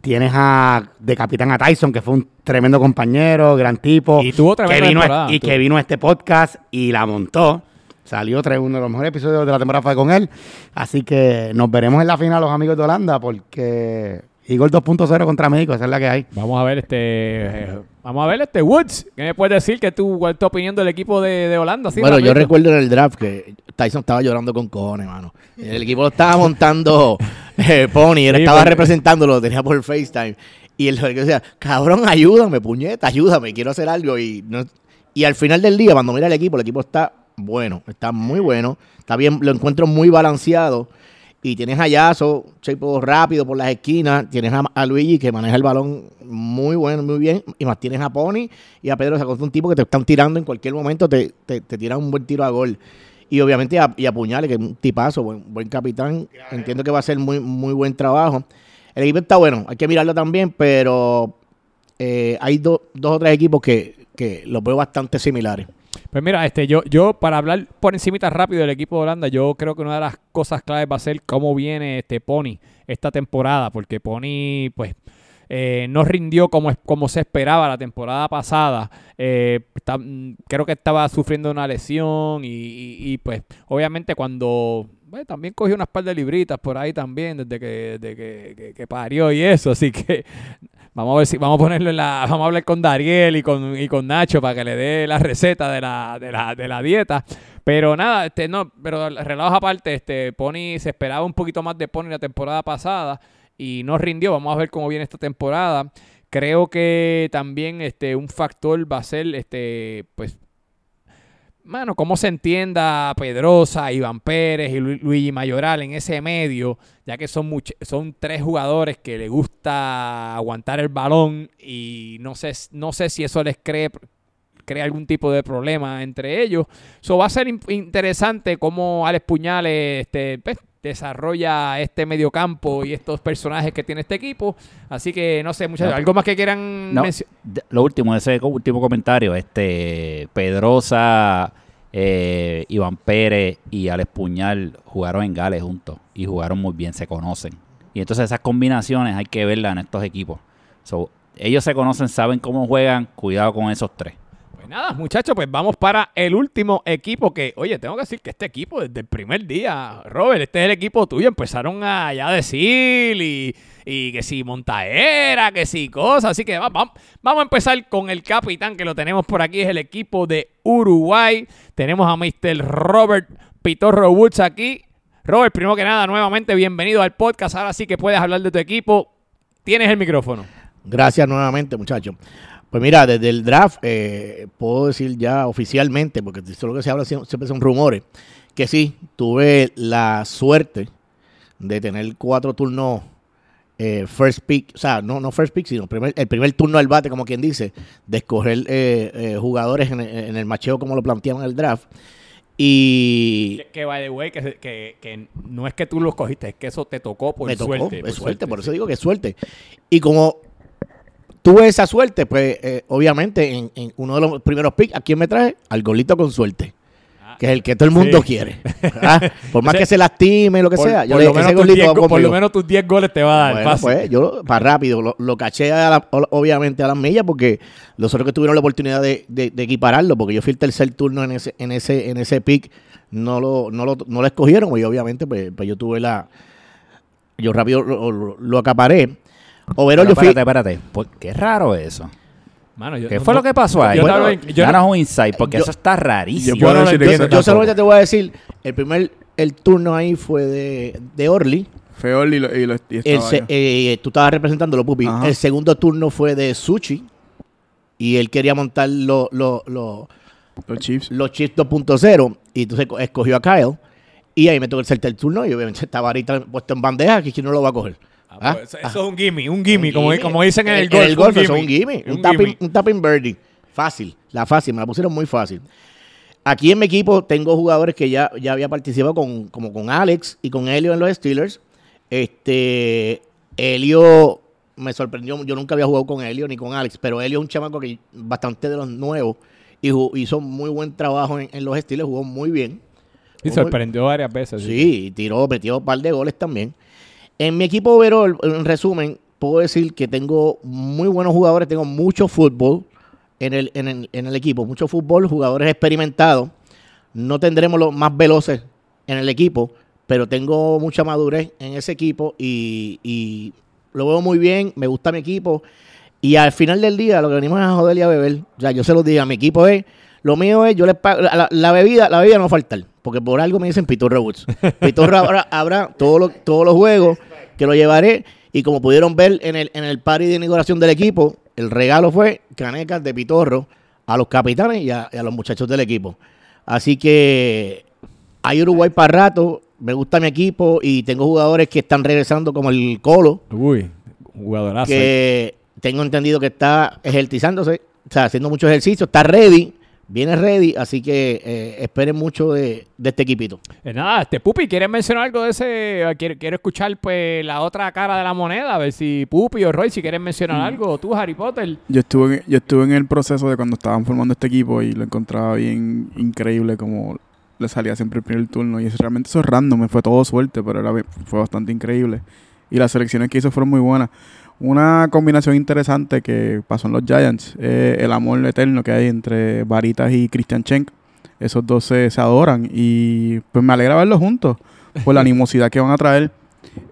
Tienes a, de capitán a Tyson, que fue un tremendo compañero, gran tipo. Y tuvo que vino, temporada, Y que vino a este podcast y la montó. Salió tres, uno de los mejores episodios de la temporada fue con él. Así que nos veremos en la final, los amigos de Holanda, porque Eagle 2.0 contra México, esa es la que hay. Vamos a ver este eh, vamos a ver este Woods. ¿Qué me puedes decir que tú cuál es tu opinión del equipo de, de Holanda? Así bueno, yo recuerdo en el draft que Tyson estaba llorando con cojones, mano. El equipo lo estaba montando [laughs] eh, Pony, él Sí, estaba porque- representándolo, lo tenía por FaceTime. Y el jugador decía, cabrón, ayúdame, puñeta, ayúdame, quiero hacer algo. Y, no, y al final del día, cuando mira el equipo, el equipo está bueno, está muy bueno, está bien, lo encuentro muy balanceado. Y tienes a Yaso, tipo rápido por las esquinas. Tienes a, a Luigi que maneja el balón muy bueno, muy bien. Y más tienes a Pony y a Pedro Sacosta, un tipo que te están tirando en cualquier momento, te, te, te tiran un buen tiro a gol. Y obviamente a, y a que es un tipazo, buen, buen capitán. Entiendo que va a ser muy, muy buen trabajo. El equipo está bueno, hay que mirarlo también, pero eh, hay do- dos o tres equipos que, que los veo bastante similares. Pues mira, este, yo, yo para hablar por encimita rápido del equipo de Holanda, yo creo que una de las cosas claves va a ser cómo viene este Pony esta temporada, porque Pony, pues, eh, no rindió como, como se esperaba la temporada pasada. Eh, mm, creo que estaba sufriendo una lesión y, y- y, pues, obviamente cuando bueno, también cogió unas par de libritas por ahí también desde que, desde que, que- parió y eso, así que [laughs] Vamos a ver si vamos a ponerlo en la, [laughs] vamos a hablar con Dariel y con, y con Nacho para que le dé la receta de la, de la, de la dieta. Pero nada, este, no, pero relajo aparte, este, Pony se esperaba un poquito más de Pony la temporada pasada y no rindió. Vamos a ver cómo viene esta temporada. Creo que también este, un factor va a ser este, pues, mano, cómo se entienda Pedrosa, Iván Pérez y Lu- Luigi Mayoral en ese medio, ya que son much- son tres jugadores que les gusta aguantar el balón y no sé, no sé si eso les cree crea algún tipo de problema entre ellos. So, va a ser in- interesante cómo Alex Puñales este, pues, desarrolla este mediocampo y estos personajes que tiene este equipo. Así que no sé, muchachos, No, ¿algo más que quieran No, lo último, ese último comentario, este Pedrosa, eh, Iván Pérez y Alex Puñal jugaron en Gales juntos y jugaron muy bien, se conocen. Y entonces esas combinaciones hay que verlas en estos equipos. So, ellos se conocen, saben cómo juegan, cuidado con esos tres. Nada, muchachos, pues vamos para el último equipo que, oye, tengo que decir que este equipo desde el primer día, Robert, este es el equipo tuyo, empezaron a ya decir y, y que si montaera, que si cosas, así que va- va- vamos a empezar con el capitán que lo tenemos por aquí, es el equipo de Uruguay, tenemos a Mr. Robert Pitorro Woods aquí. Robert, primero que nada, nuevamente bienvenido al podcast, ahora sí que puedes hablar de tu equipo, tienes el micrófono. Gracias nuevamente, muchachos. Pues mira, desde el draft, eh, puedo decir ya oficialmente, porque esto es lo que se habla sie- siempre son rumores, que sí, tuve la suerte de tener cuatro turnos eh, first pick, o sea, no, no first pick, sino primer- el primer turno al bate, como quien dice, de escoger eh, eh, jugadores en, el- en el macheo como lo planteaban en el draft. Y Que, by the way, que, que, que no es que tú los cogiste, es que eso te tocó por me tocó, suerte. es suerte, por eso digo que es suerte. Y como tuve esa suerte, pues eh, obviamente en, en uno de los primeros picks, ¿a quién me traje? Al golito con suerte. Que es el que todo el mundo Sí. quiere. ¿verdad? [laughs] Por más que se lastime, lo que Por, sea. Yo por le lo ese menos tus golito 10 va go- por lo menos tus 10 goles te va a dar Bueno, fácil. pues yo, para rápido, lo, lo caché a la- obviamente a las millas porque los otros que tuvieron la oportunidad de, de- de equipararlo, porque yo fui el tercer turno en ese, en ese, en ese pick, no lo, no lo, no lo escogieron, y obviamente pues, pues yo tuve la, yo rápido lo, lo- lo acaparé. Overall, Pero yo fui, espérate, espérate. ¿Por qué raro eso? Mano, yo- ¿Qué no- fue lo que pasó ahí? yo Bueno, yo danos un insight, porque yo- eso está rarísimo. yo puedo no lo decir entiendo eso yo tampoco. solamente te voy a decir, el primer, el turno ahí fue de, de Orly, Feol y, lo, y, lo- y el estaba se- yo. eh, tú estabas representándolo, Pupi. Ajá. El segundo turno fue de Suchi. Y él quería montar lo- lo- lo- los Chiefs. los Chiefs 2.0. Y entonces co- escogió a Kyle. Y ahí me tocó el tercer turno. Y obviamente estaba ahorita puesto en bandeja. Que quién no lo va a coger. Ah, pues, eso, es un gimme, un gimme, Un como, gimme. como dicen en el En golf. el golf eso es un gimme. Un, Un tapping, gimme. un tapping birdie. Fácil. La fácil. Me la pusieron muy fácil. Aquí en mi equipo tengo jugadores que ya, ya había participado con, como con Alex y con Helio en los Steelers. Este, Helio me sorprendió. Yo nunca había jugado con Helio ni con Alex, pero Helio es un chamaco que bastante de los nuevos y hizo muy buen trabajo en, en los Steelers. Jugó muy bien. Y sorprendió varias veces. Sí, y tiró, metió un par de goles también. En mi equipo overall, en resumen, puedo decir que tengo muy buenos jugadores, tengo mucho fútbol en el, en el, en el equipo, mucho fútbol, jugadores experimentados. No tendremos los más veloces en el equipo, pero tengo mucha madurez en ese equipo y, y lo veo muy bien, me gusta mi equipo. Y al final del día, lo que venimos es a joder y a beber. O sea, yo se los digo, mi equipo es, lo mío es, yo les pago, la, la bebida, la bebida no va a faltar, porque por algo me dicen Pitorro Woods. [laughs] Pitorro habrá, habrá todos los, todos los juegos que lo llevaré. Y como pudieron ver en el, en el party de inauguración del equipo, el regalo fue canecas de Pitorro a los capitanes y a, y a los muchachos del equipo. Así que hay Uruguay para rato, me gusta mi equipo y tengo jugadores que están regresando como el Colo, Uy, jugadorazo. que tengo entendido que está ejercitándose, o sea, haciendo mucho ejercicio, está ready, viene ready, así que eh, esperen mucho de, de este equipito. Eh, nada, este Pupi, ¿quieres mencionar algo de ese? Ah, Quiero, quiero escuchar pues la otra cara de la moneda, a ver si Pupi o Roy, si quieren mencionar algo, o tú, Harry Potter. Yo estuve, en- yo estuve en el proceso de cuando estaban formando este equipo y lo encontraba bien increíble como le salía siempre el primer turno. Y es, realmente eso es random, fue todo suerte, pero era, fue bastante increíble. Y las selecciones que hizo fueron muy buenas. Una combinación interesante que pasó en los Giants, eh, el amor eterno que hay entre Varitas y Christian Schenk. Esos dos se, se adoran y pues me alegra verlos juntos por la [laughs] animosidad que van a traer.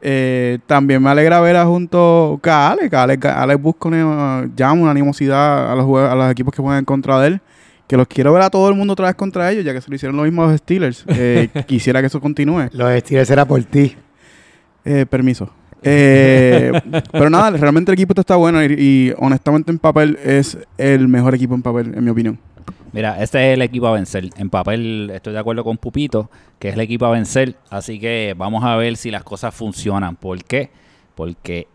Eh, también me alegra ver a junto a Alex. Alex, Alex busca una, llama una animosidad a los, a los equipos que juegan en contra de él. Que los quiero ver a todo el mundo otra vez contra ellos, ya que se lo hicieron lo mismo a los Steelers. Eh, [laughs] quisiera que eso continúe. Los Steelers era por ti. Eh, permiso. Eh, pero nada, realmente el equipo está bueno y, honestamente en papel es el mejor equipo en papel, en mi opinión. Mira, este es el equipo a vencer. En papel estoy de acuerdo con Pupito, que es el equipo a vencer. Así que vamos a ver si las cosas funcionan. ¿Por qué? Porque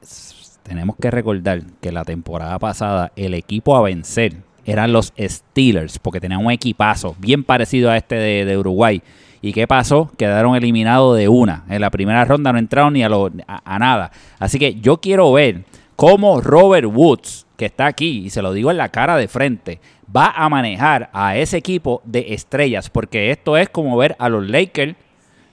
tenemos que recordar que la temporada pasada el equipo a vencer eran los Steelers, porque tenían un equipazo bien parecido a este de Uruguay. ¿Y qué pasó? Quedaron eliminados de una. En la primera ronda no entraron ni a, lo- a- a nada. Así que yo quiero ver cómo Robert Woods, que está aquí, y se lo digo en la cara de frente, va a manejar a ese equipo de estrellas. Porque esto es como ver a los Lakers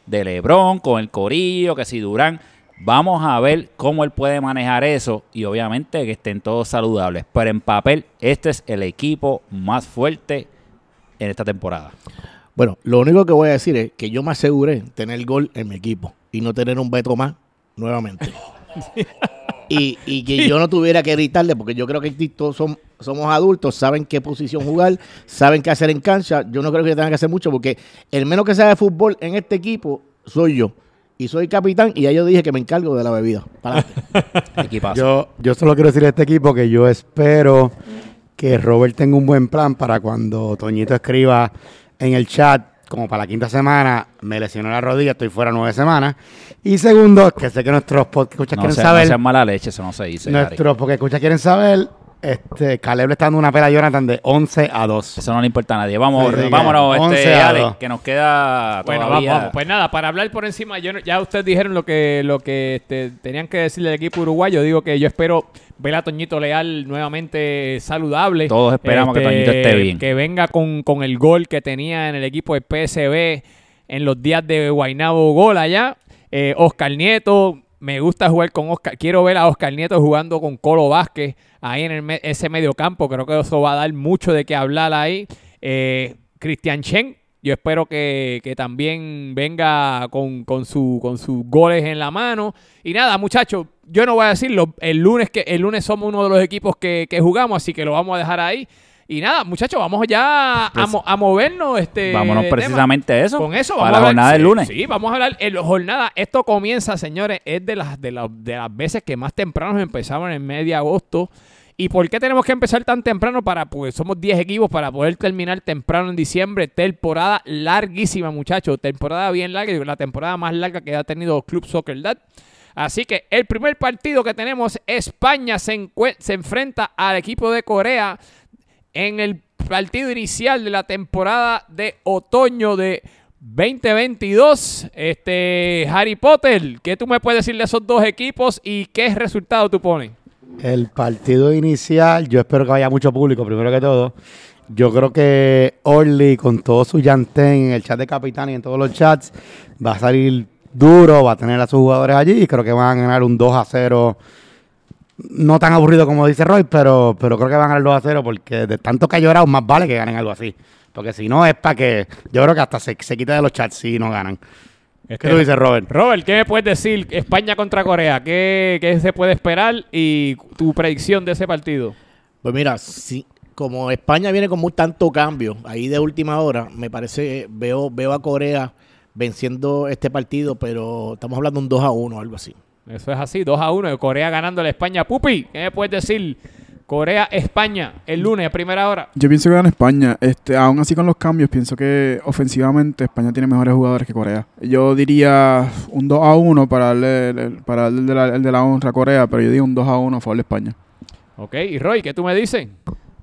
de LeBron con el Corillo, que si Durán. Vamos a ver cómo él puede manejar eso y obviamente que estén todos saludables. Pero en papel, este es el equipo más fuerte en esta temporada. Bueno, lo único que voy a decir es que yo me aseguré tener gol en mi equipo y no tener un veto más nuevamente. [laughs] y, y que yo no tuviera que gritarle, porque yo creo que todos son, somos adultos, saben qué posición jugar, saben qué hacer en cancha. Yo no creo que tengan que hacer mucho, porque el menos que sabe de fútbol en este equipo soy yo. Y soy capitán y ya yo dije que me encargo de la bebida. [laughs] Yo, yo solo quiero decir a este equipo que yo espero que Robert tenga un buen plan para cuando Toñito escriba en el chat, como para la quinta semana, me lesionó la rodilla, estoy fuera nueve semanas. Y segundo, que sé que nuestros podcast escuchas no quieren sea, no saber, sea mala leche, eso no se dice. Nuestros podcast escuchas quieren saber, este, Caleb le está dando una pela a Jonathan de 11 a 2. Eso no le importa a nadie. Vamos, Sí, sí, vámonos, que este, 11 a Alex, dos. que nos queda Bueno, vamos, todavía. vamos. Pues nada, para hablar por encima, yo ya ustedes dijeron lo que lo que este, tenían que decirle al equipo uruguayo. Digo que yo espero ver a Toñito Leal nuevamente saludable. Este, Todos esperamos que Toñito esté bien. Que venga con, con el gol que tenía en el equipo de PSB en los días de Guainabo Gol allá. Eh, Oscar Nieto, me gusta jugar con Oscar. Quiero ver a Oscar Nieto jugando con Colo Vázquez ahí en el ese medio campo. Creo que eso va a dar mucho de qué hablar ahí. Eh, Cristian Chen, yo espero que, que también venga con, con, su, con sus goles en la mano. Y nada, muchachos, yo no voy a decirlo. El lunes, que, el lunes somos uno de los equipos que, que jugamos, así que lo vamos a dejar ahí. Y nada, muchachos, vamos ya a, mo- a movernos. Este, Vámonos precisamente a eso. Con eso para vamos la a hablar- jornada del lunes. Sí, vamos a hablar en la jornada. Esto comienza, señores, es de las, de, las, de las veces que más temprano empezamos en de agosto. ¿Y por qué tenemos que empezar tan temprano? Para, pues somos 10 equipos para poder terminar temprano en diciembre. Temporada larguísima, muchachos. Temporada bien larga. La temporada más larga que ha tenido Club Soccer Dad. Así que el primer partido que tenemos, España se, se enfrenta al equipo de Corea en el partido inicial de la temporada de otoño de 2022. Este, Harry Potter, ¿qué tú me puedes decir de esos dos equipos y qué resultado tú pones? El partido inicial, yo espero que vaya mucho público, primero que todo. Yo creo que Orly, con todo su llantén en el chat de capitán y en todos los chats, va a salir duro, va a tener a sus jugadores allí y creo que van a ganar un 2 a 0. No tan aburrido como dice Roy, pero, pero creo que van a ganar 2 a 0 porque de tanto que ha llorado, más vale que ganen algo así. Porque si no, es para que. Yo creo que hasta se, se quita de los chats si no ganan. ¿Qué tú dices, Robert? Robert, ¿qué me puedes decir? España contra Corea, ¿qué, qué se puede esperar y tu predicción de ese partido? Pues mira, si, como España viene con muy tanto cambio ahí de última hora, me parece, veo, veo a Corea venciendo este partido, pero estamos hablando de un 2 a 1 o algo así. Eso es así, 2 a 1. Corea ganando a la España. Pupi, ¿qué me puedes decir? Corea-España, el lunes a primera hora. Yo pienso que gana España. Este, aún así con los cambios, pienso que ofensivamente España tiene mejores jugadores que Corea. Yo diría un 2 a 1 para darle, el- para darle el de, la, el de la honra a Corea, pero yo digo un 2 a 1 a favor de España. Ok, y Roy, ¿qué tú me dices?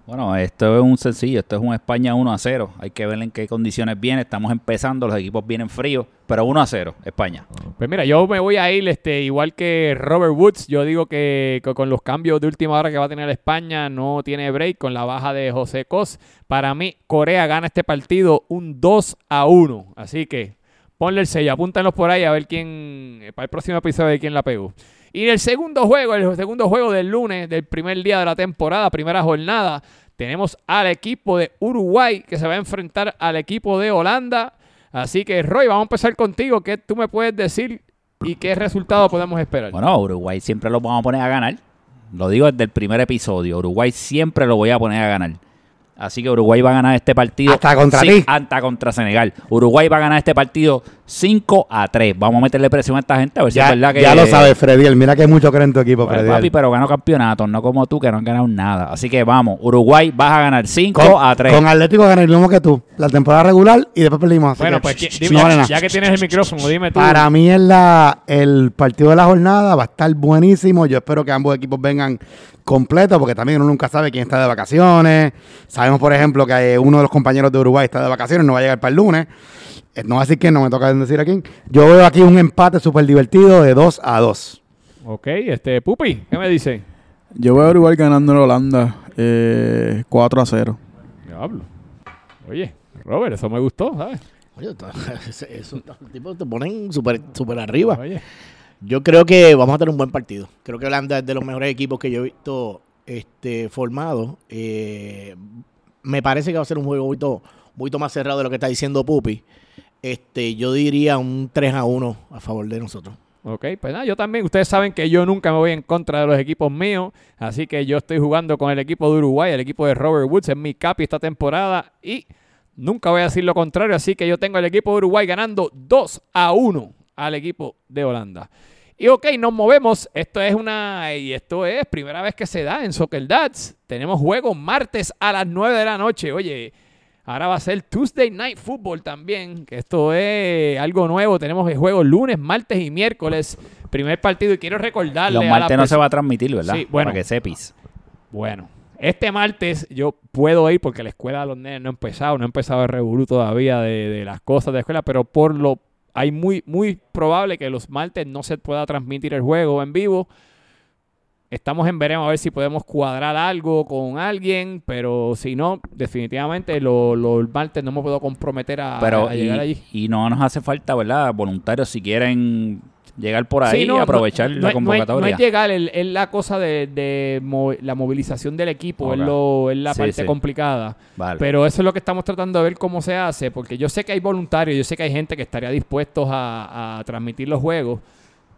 Bueno, esto es un sencillo, esto es un España 1 a 0. Hay que ver en qué condiciones viene. Estamos empezando, los equipos vienen fríos, pero 1 a 0, España. Pues mira, yo me voy a ir este, igual que Robert Woods. Yo digo que, con los cambios de última hora que va a tener España no tiene break con la baja de José Cos. Para mí, Corea gana este partido un 2 a 1. Así que ponle el sello, apúntanos por ahí a ver quién, para el próximo episodio de quién la pegó. Y en el segundo juego, el segundo juego del lunes, del primer día de la temporada, primera jornada, tenemos al equipo de Uruguay que se va a enfrentar al equipo de Holanda. Así que, Roy, vamos a empezar contigo. ¿Qué tú me puedes decir y qué resultado podemos esperar? Bueno, Uruguay siempre lo vamos a poner a ganar. Lo digo desde el primer episodio. Uruguay siempre lo voy a poner a ganar. Así que Uruguay va a ganar este partido. Hasta contra Sí, ti. Hasta contra Senegal. Uruguay va a ganar este partido 5 a 3. Vamos a meterle presión a esta gente a ver si Ya, es verdad que. ya lo sabes, Frediel. Mira que mucho creen en tu equipo, Frediel. papi, pero ganó campeonatos, no como tú que no han ganado nada. Así que vamos, Uruguay vas a ganar 5 con, a 3. con Atlético gané lo mismo que tú. La temporada regular y después perdimos. así bueno, que, pues dime, no vale ya, ya que tienes el micrófono, dime tú. Para mí es la, el partido de la jornada, va a estar buenísimo. Yo espero que ambos equipos vengan completos, porque también uno nunca sabe quién está de vacaciones. Sabemos, por ejemplo, que eh, uno de los compañeros de Uruguay está de vacaciones, no va a llegar para el lunes. Eh, No va a decir quién, no me toca decir a quién. Yo veo aquí un empate súper divertido de 2 a 2. Ok, este, Pupi, ¿qué me dice? Yo veo a Uruguay ganando en Holanda eh, 4 a 0. Diablo. Oye, Robert, eso me gustó, ¿sabes? Oye, [laughs] eso, eso- los tipos te ponen súper super arriba. Oye. Yo creo que vamos a tener un buen partido. Creo que Holanda es de los mejores equipos que yo he visto este, formados. Eh, me parece que va a ser un juego un poquito más cerrado de lo que está diciendo Pupi. Este, yo diría un 3 a 1 a favor de nosotros. Ok, pues nada, yo también, ustedes saben que yo nunca me voy en contra de los equipos míos, así que yo estoy jugando con el equipo de Uruguay, el equipo de Robert Woods, es mi capi esta temporada y nunca voy a decir lo contrario, así que yo tengo el equipo de Uruguay ganando 2 a 1 al equipo de Holanda. Y ok, nos movemos, esto es una, y esto es primera vez que se da en Soccer Dads, tenemos juego martes a las 9 de la noche, oye, Ahora va a ser Tuesday Night Football también, que esto es algo nuevo. Tenemos el juego lunes, martes y miércoles. Primer partido y quiero recordarle Los a la martes no se va a transmitir, ¿verdad? Sí, bueno. Para que sepis. Bueno, este martes yo puedo ir porque la escuela de los nenes no ha empezado, no ha empezado el revolú todavía de, de las cosas de la escuela, pero por lo hay muy muy probable que los martes no se pueda transmitir el juego en vivo. Estamos en veremos a ver si podemos cuadrar algo con alguien, pero si no, definitivamente lo- los martes no me puedo comprometer a, Pero a y, llegar allí. y no nos hace falta, ¿verdad? Voluntarios si quieren llegar por ahí Sí, no, y aprovechar no- la no convocatoria. No es, llegar, es la cosa de, de la movilización del equipo, es, lo, es la Sí, parte sí. complicada. Vale. Pero eso es lo que estamos tratando de ver cómo se hace, porque yo sé que hay voluntarios, yo sé que hay gente que estaría dispuestos a, a transmitir los juegos,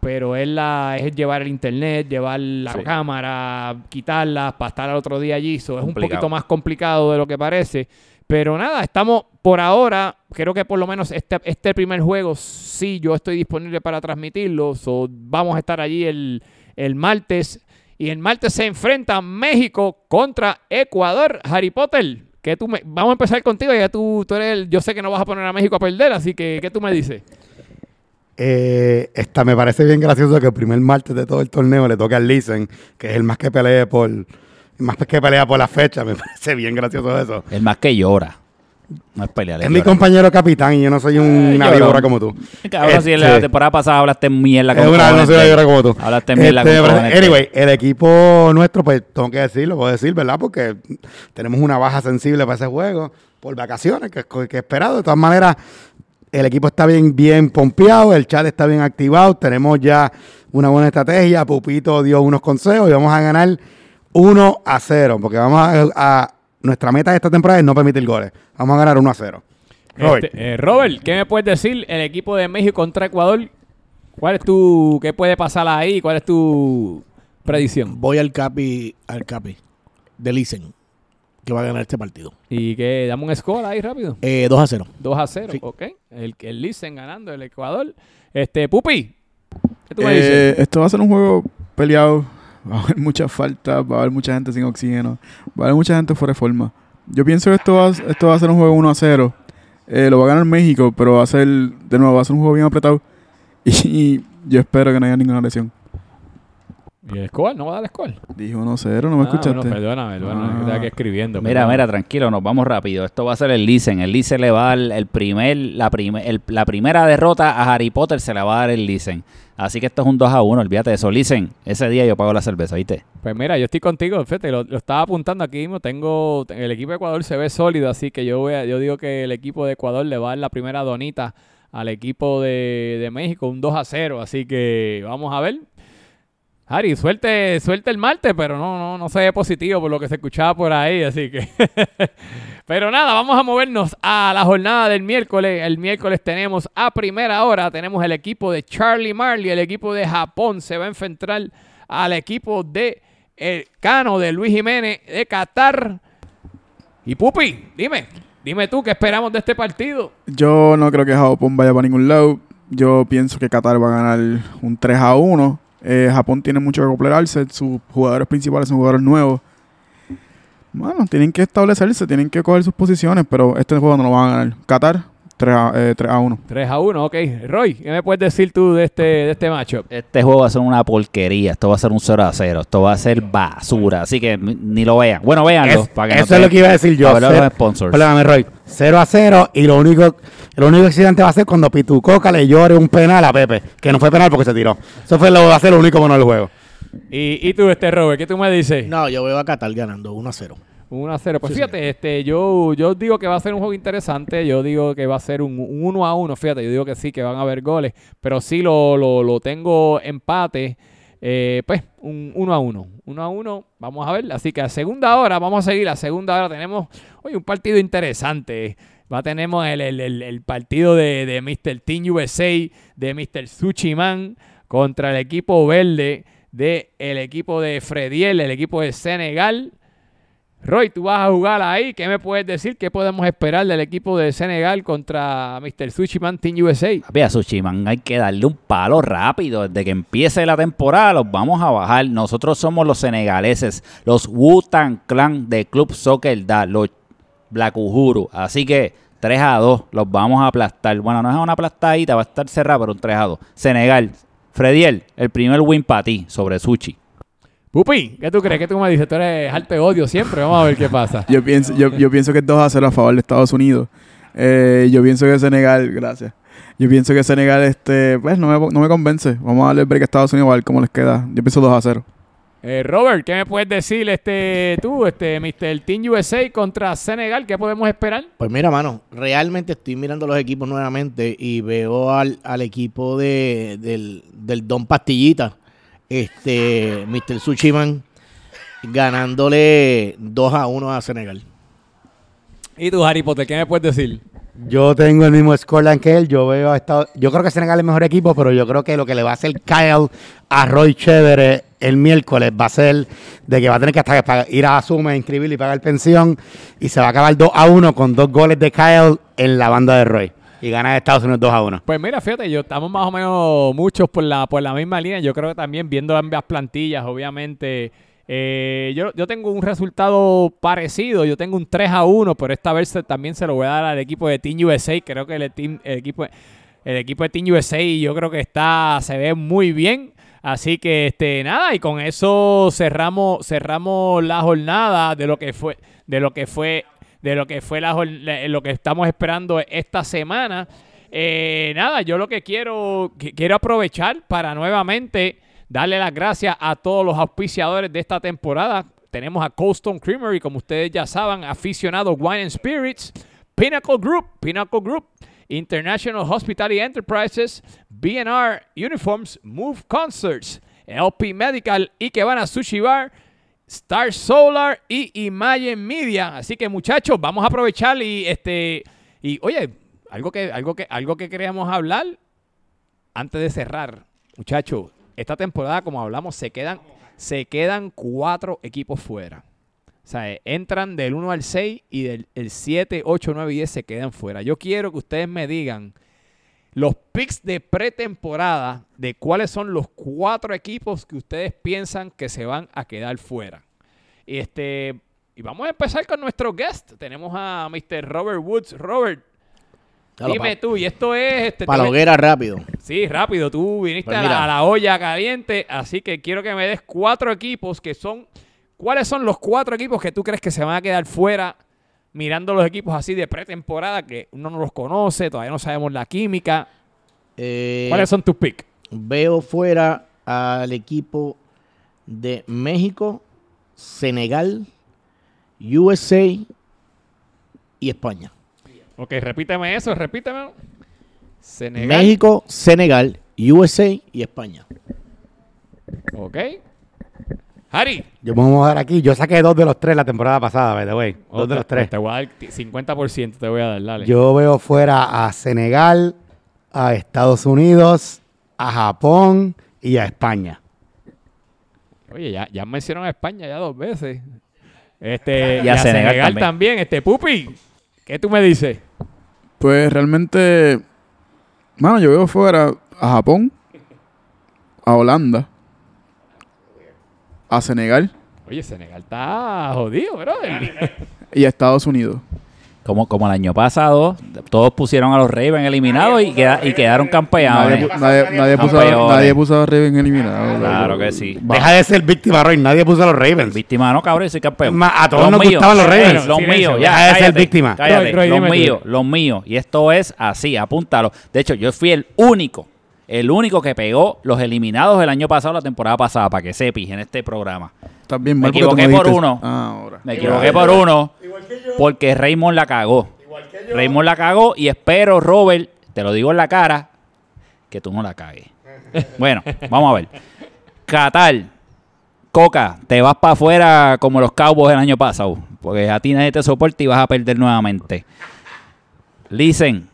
pero es, la, es llevar el internet, llevar la Sí. cámara, quitarla para estar al otro día allí. Eso es un poquito más complicado de lo que parece. Pero nada, estamos por ahora, creo que por lo menos este, este primer juego sí yo estoy disponible para transmitirlo. So, vamos a estar allí el, el martes. Y el martes se enfrenta México contra Ecuador. Harry Potter, que tú me, vamos a empezar contigo. Ya tú, tú eres el- yo sé que no vas a poner a México a perder, así que ¿qué tú me dices? Eh, esta me parece bien gracioso que el primer martes de todo el torneo le toque al Listen, que es el más que pelee por más que pelea por la fecha. Me [laughs] parece bien gracioso eso. El más que llora. No es pelear. Es mi compañero capitán y yo no soy una llorón. víbora como tú. Cabrón, si en la Este, temporada pasada hablaste mierda Es una, no soy una víbora como tú. Hablaste mierda Este, con pero, cojones. Anyway, el equipo nuestro, pues tengo que decirlo, puedo decir, ¿verdad? Porque tenemos una baja sensible para ese juego por vacaciones, que es que es esperado. De todas maneras, el equipo está bien, bien pompeado, el chat está bien activado, tenemos ya una buena estrategia. Pupito dio unos consejos y vamos a ganar 1 a 0, porque vamos a, a- nuestra meta de esta temporada es no permitir goles. Vamos a ganar 1 a 0. Robert. Este, eh, Robert, ¿qué me puedes decir? El equipo de México contra Ecuador. ¿Cuál es tu, qué puede pasar ahí? ¿Cuál es tu predicción? Voy al Capi, al Capi, de Listen, que va a ganar este partido. Y que dame un score ahí rápido. Eh, 2 a 0. 2 a 0, Sí. ok. El, el Licen ganando el Ecuador. Este, Pupi, ¿qué tú me Eh, dices? esto va a ser un juego peleado. Va a haber muchas faltas, va a haber mucha gente sin oxígeno, va a haber mucha gente fuera de forma. Yo pienso que esto va, esto va a ser un juego 1 a 0. Eh, lo va a ganar México, pero va a ser, de nuevo, va a ser un juego bien apretado. [laughs] Y, yo espero que no haya ninguna lesión. ¿Y el score? ¿No va a dar el score? Dije 1 a 0, no me Ah, escuchaste. bueno, perdóname, perdóname, Ah. escribiendo. Mira, mira, tranquilo, nos vamos rápido. Esto va a ser el Listen. El Listen le va a dar el primer, la, prime- el- la primera derrota a Harry Potter se la va a dar el Listen. Así que esto es un 2 a 1, olvídate de eso. Listen, ese día yo pago la cerveza, ¿viste? Pues mira, yo estoy contigo, fíjate, lo, lo estaba apuntando aquí mismo. Tengo, el equipo de Ecuador se ve sólido, así que yo voy a- yo digo que el equipo de Ecuador le va a dar la primera donita al equipo de, de México, un 2 a 0. Así que vamos a ver. Harry, suelte, suelte el martes, pero no, no, no se ve positivo por lo que se escuchaba por ahí, así que. [laughs] pero nada, vamos a movernos a la jornada del miércoles. El miércoles tenemos a primera hora, tenemos el equipo de Charlie Marley, el equipo de Japón se va a enfrentar al equipo de Cano de Luis Jiménez de Qatar. Y Pupi, dime, dime tú qué esperamos de este partido. Yo no creo que Japón vaya para ningún lado. Yo pienso que Qatar va a ganar un 3 a 1. Eh, Japón tiene mucho que completarse. Sus jugadores principales son jugadores nuevos. Bueno, tienen que establecerse, tienen que coger sus posiciones, pero este juego no lo van a ganar. Qatar, 3 a, eh, 3 a 1. 3 a 1, ok. Roy, ¿qué me puedes decir tú de este, de este matchup? Este juego va a ser una porquería. Esto va a ser un 0 a 0. Esto va a ser basura. Así que ni lo vean. Bueno, véanlo. Es- para que eso no es te- lo que iba a decir yo. para los sponsors. Perdóname, Roy. 0 a 0 y lo único, lo único accidente va a ser cuando Pitucoca le llore un penal a Pepe, que no fue penal porque se tiró. Eso fue lo va a ser lo único bueno del juego. Y, y tú, este Robert, ¿qué tú me dices? No, yo veo a Qatar ganando 1 a 0. Un 1 a 0. Pues fíjate, este, yo, yo digo que va a ser un juego interesante. Yo digo que va a ser un, un 1 a 1. Fíjate, yo digo que sí, que van a haber goles. Pero sí lo, lo, lo tengo empate. Eh, pues un 1 a 1. 1 a 1, vamos a ver. Así que a segunda hora, vamos a seguir. A segunda hora tenemos hoy un partido interesante. Va, tenemos el, el- el- el partido de, de Mr. Team USA, de Mr. Suchiman contra el equipo verde del equipo de Frediel, el equipo de Senegal. Roy, tú vas a jugar ahí. ¿Qué me puedes decir? ¿Qué podemos esperar del equipo de Senegal contra Mr. Suchiman Team USA? Papi, a Sushiman hay que darle un palo rápido. Desde que empiece la temporada los vamos a bajar. Nosotros somos los senegaleses, los Wu-Tang Clan de Club Soccer Da, los Black Uhuru. Así que 3 a 2 los vamos a aplastar. Bueno, no es una aplastadita, va a estar cerrado, pero un 3 a 2. Senegal, Frediel, el primer win para ti sobre Suchi. Pupi, ¿qué tú crees? ¿Qué tú me dices? Tú eres alto de odio siempre. Vamos a ver qué pasa. [laughs] Yo pienso, yo, yo pienso que es 2 a 0 a favor de Estados Unidos. Eh, yo pienso que Senegal, gracias. Yo pienso que Senegal, este, pues no me, no me convence. Vamos a darle el break a Estados Unidos a ver cómo les queda. Yo pienso 2 a 0. Eh, Robert, ¿qué me puedes decir este, tú, este, Mr. Team USA contra Senegal? ¿Qué podemos esperar? Pues mira, mano, realmente estoy mirando los equipos nuevamente y veo al, al equipo de, del, del Don Pastillita, este, Mr. Sushiman, ganándole 2 a 1 a Senegal. ¿Y tú, Harry Potter, qué me puedes decir? Yo tengo el mismo scoreline que él. Yo veo a Estados- Yo creo que Senegal es el mejor equipo, pero yo creo que lo que le va a hacer Kyle a Roy Chévere el miércoles va a ser de que va a tener que hasta ir a Suma, inscribirlo y pagar pensión. Y se va a acabar 2 a 1 con dos goles de Kyle en la banda de Roy. Y gana Estados Unidos 2 a 1. Pues mira, fíjate, yo estamos más o menos muchos por la, por la misma línea. Yo creo que también viendo ambas plantillas, obviamente, eh, yo, yo tengo un resultado parecido. Yo tengo un 3 a 1, pero esta vez también se lo voy a dar al equipo de Team USA. Creo que el equipo, el equipo de Team USA yo creo que está, se ve muy bien. Así que este nada, y con eso cerramos, cerramos la jornada de lo que fue, de lo que fue, de lo que fue la, lo que estamos esperando esta semana. Eh, nada, yo lo que quiero, quiero aprovechar para nuevamente darle las gracias a todos los auspiciadores de esta temporada. Tenemos a Cold Stone Creamery, como ustedes ya saben, aficionado Wine and Spirits, Pinnacle Group, Pinnacle Group, International Hospitality Enterprises, BNR Uniforms, Move Concerts, LP Medical y que van a Sushi Bar, Star Solar y Imagine Media. Así que muchachos, vamos a aprovechar y este y oye, algo que algo que algo que queríamos hablar antes de cerrar, muchachos, esta temporada como hablamos se quedan se quedan cuatro equipos fuera. O sea, eh, entran del 1 al 6 y del el 7, 8, 9 y 10 se quedan fuera. Yo quiero que ustedes me digan los picks de pretemporada de cuáles son los cuatro equipos que ustedes piensan que se van a quedar fuera. Y este y vamos a empezar con nuestro guest. Tenemos a Mr. Robert Woods. Robert, dime tú, y esto es este Para la te- hoguera rápido. Sí, rápido, tú viniste Pues a, la, mira. a la olla caliente, así que quiero que me des cuatro equipos que son... ¿Cuáles son los cuatro equipos que tú crees que se van a quedar fuera mirando los equipos así de pretemporada que uno no los conoce, todavía no sabemos la química? Eh, ¿Cuáles son tus picks? Veo fuera al equipo de México, Senegal, USA y España. Ok, repíteme eso, repíteme. Senegal. México, Senegal, USA y España. Ok. Harry. Yo vamos a dar aquí. Yo saqué dos de los tres la temporada pasada, by the way. Dos de los tres. Te voy a dar 50%, te voy a dar, dale. Yo veo fuera a Senegal, a Estados Unidos, a Japón y a España. Oye, ya, ya mencionaron a España ya dos veces. Este, Y a Senegal también. Este, Pupi, ¿qué tú me dices? Pues realmente, mano, yo veo fuera a Japón, a Holanda, a Senegal Oye, Senegal está jodido, brother. y a Estados Unidos. Como, como el año pasado, todos pusieron a los Ravens eliminados y, queda- y quedaron Nadie, campeones. pu- nadie, nadie puso, a- Campeones. nadie puso a Raven eliminado. Claro que sí. Deja de ser víctima, Roy. Nadie puso a los Ravens. Víctima no, cabrón, yo soy campeón. Ma- a todos Los nos míos. gustaban los Ravens. Los Silencio, míos, ya. deja de ser cállate, víctima. cállate. Roy, Roy, los dime tú. míos, los míos. Y esto es así, apúntalo. De hecho, yo fui el único, El único que pegó los eliminados el año pasado, la temporada pasada, para que sepis en este programa. Estás bien Me mal tú equivoqué por uno. Ah, ahora. Me equivoqué por uno porque Raymond la cagó. Raymond la cagó y espero, Robert, te lo digo en la cara, que tú no la cagues. [laughs] Bueno, vamos a ver. Qatar, Coca, te vas para afuera como los Cowboys el año pasado, porque a ti nadie te soporta y vas a perder nuevamente. Listen,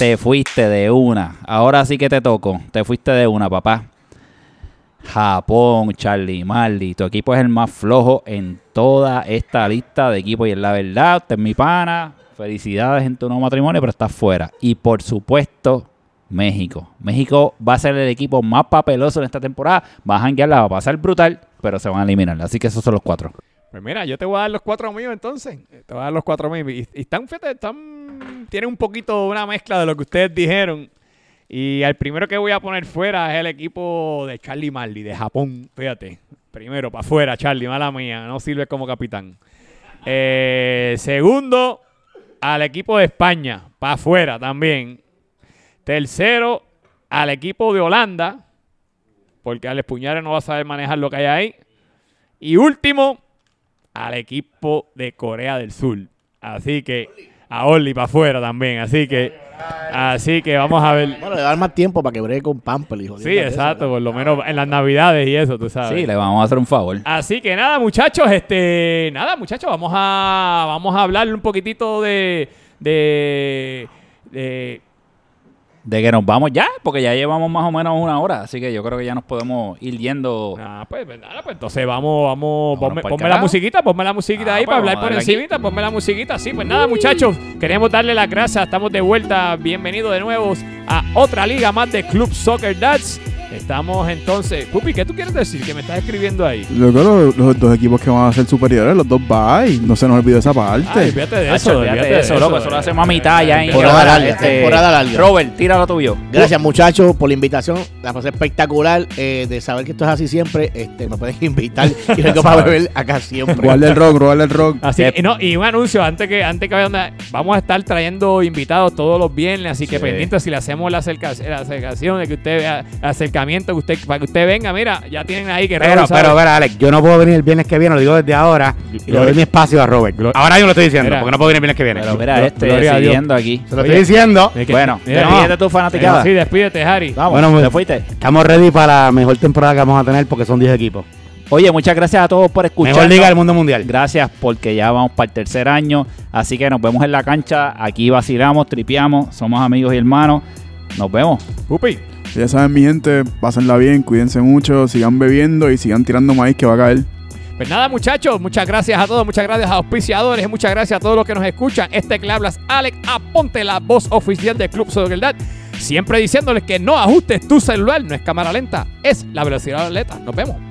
te fuiste de una. Ahora sí que te toco. Te fuiste de una, papá. Japón, Charlie Marley. Tu equipo es el más flojo en toda esta lista de equipos. Y es la verdad, usted es mi pana. Felicidades en tu nuevo matrimonio, pero estás fuera. Y por supuesto, México. México va a ser el equipo más papeloso en esta temporada. Va a janguear, la va a pasar brutal, pero se van a eliminar. Así que esos son los cuatro. Pues mira, yo te voy a dar los cuatro míos entonces. Te voy a dar los cuatro míos. Y, y están, fíjate, están, tienen un poquito una mezcla de lo que ustedes dijeron. Y al primero que voy a poner fuera es el equipo de Charlie Marley, de Japón. Fíjate. Primero, para afuera, Charlie, mala mía. No sirve como capitán. Eh, segundo, al equipo de España, para afuera también. Tercero, al equipo de Holanda, porque Alex Puñales no va a saber manejar lo que hay ahí. Y último, al equipo de Corea del Sur. Así que a Orly para afuera también. Así que, así que vamos a ver. Bueno, le dar más tiempo para que bregue con Pamper, hijo. Sí, exacto, por lo menos en las navidades y eso, tú sabes. Sí, le vamos a hacer un favor. Así que nada, muchachos, este, nada, muchachos, vamos a, vamos a hablar un poquitito de, de, de De que nos vamos ya, porque ya llevamos más o menos una hora. Así que yo creo que ya nos podemos ir yendo. Ah, pues, pues, nada, pues entonces vamos, vamos, ponme, ponme la musiquita, ponme la musiquita Ah, ahí pues, para hablar vamos a por darle aquí. encimita, ponme la musiquita, sí, pues nada, muchachos, queremos darle las gracias, estamos de vuelta, bienvenidos de nuevo a otra liga más de Club Soccer Dads. Estamos entonces, Pupi, ¿qué tú quieres decir? Que me estás escribiendo ahí. Yo creo los, los dos equipos que van a ser superiores, los dos bye. No se nos olvide esa parte. Ay, fíjate de eso, olvídate olvídate de eso, loco. Eso lo hacemos a mitad ya en Temporada larga, temporada larga. Robert, tíralo tuyo. Gracias, muchachos, por la invitación. La pasé espectacular. eh, de saber que esto es así siempre, este, me pueden [laughs] invitar y vengo para beber acá siempre. Guarda el rock, guarda el rock. Así y, no, y un anuncio antes que antes que vayan a- vamos a estar trayendo invitados todos los viernes, así que Sí. pendientes si le hacemos la, acerca- la acercación de que usted vea el acercamiento que usted para que usted venga, mira, ya tienen ahí que Pero, pero, pero, Alex, yo no puedo venir el viernes que viene, lo digo desde ahora, y le doy mi espacio a Robert. Ahora yo lo estoy diciendo, Mira. porque no puedo venir el viernes que viene. Pero mira, Dios. siguiendo aquí. Se lo Oye. estoy diciendo. Es que- Bueno, despídete tu fanaticada. Sí, despídete, Harry. Vamos, Bueno, te pues- fuiste. Estamos ready para la mejor temporada que vamos a tener porque son 10 equipos. Oye, muchas gracias a todos por escuchar. Mejor liga del mundo mundial. Gracias porque ya vamos para el tercer año. Así que nos vemos en la cancha. Aquí vacilamos, tripeamos. Somos amigos y hermanos. Nos vemos. Pupi. Ya saben, mi gente, pásenla bien, cuídense mucho, sigan bebiendo y sigan tirando maíz que va a caer. Pues nada, muchachos, muchas gracias a todos, muchas gracias a auspiciadores, muchas gracias a todos los que nos escuchan. Este que le hablas, Alex Aponte, la voz oficial del Club Soccer Siempre diciéndoles que no ajustes tu celular, no es cámara lenta, es la velocidad de la atleta. Nos vemos.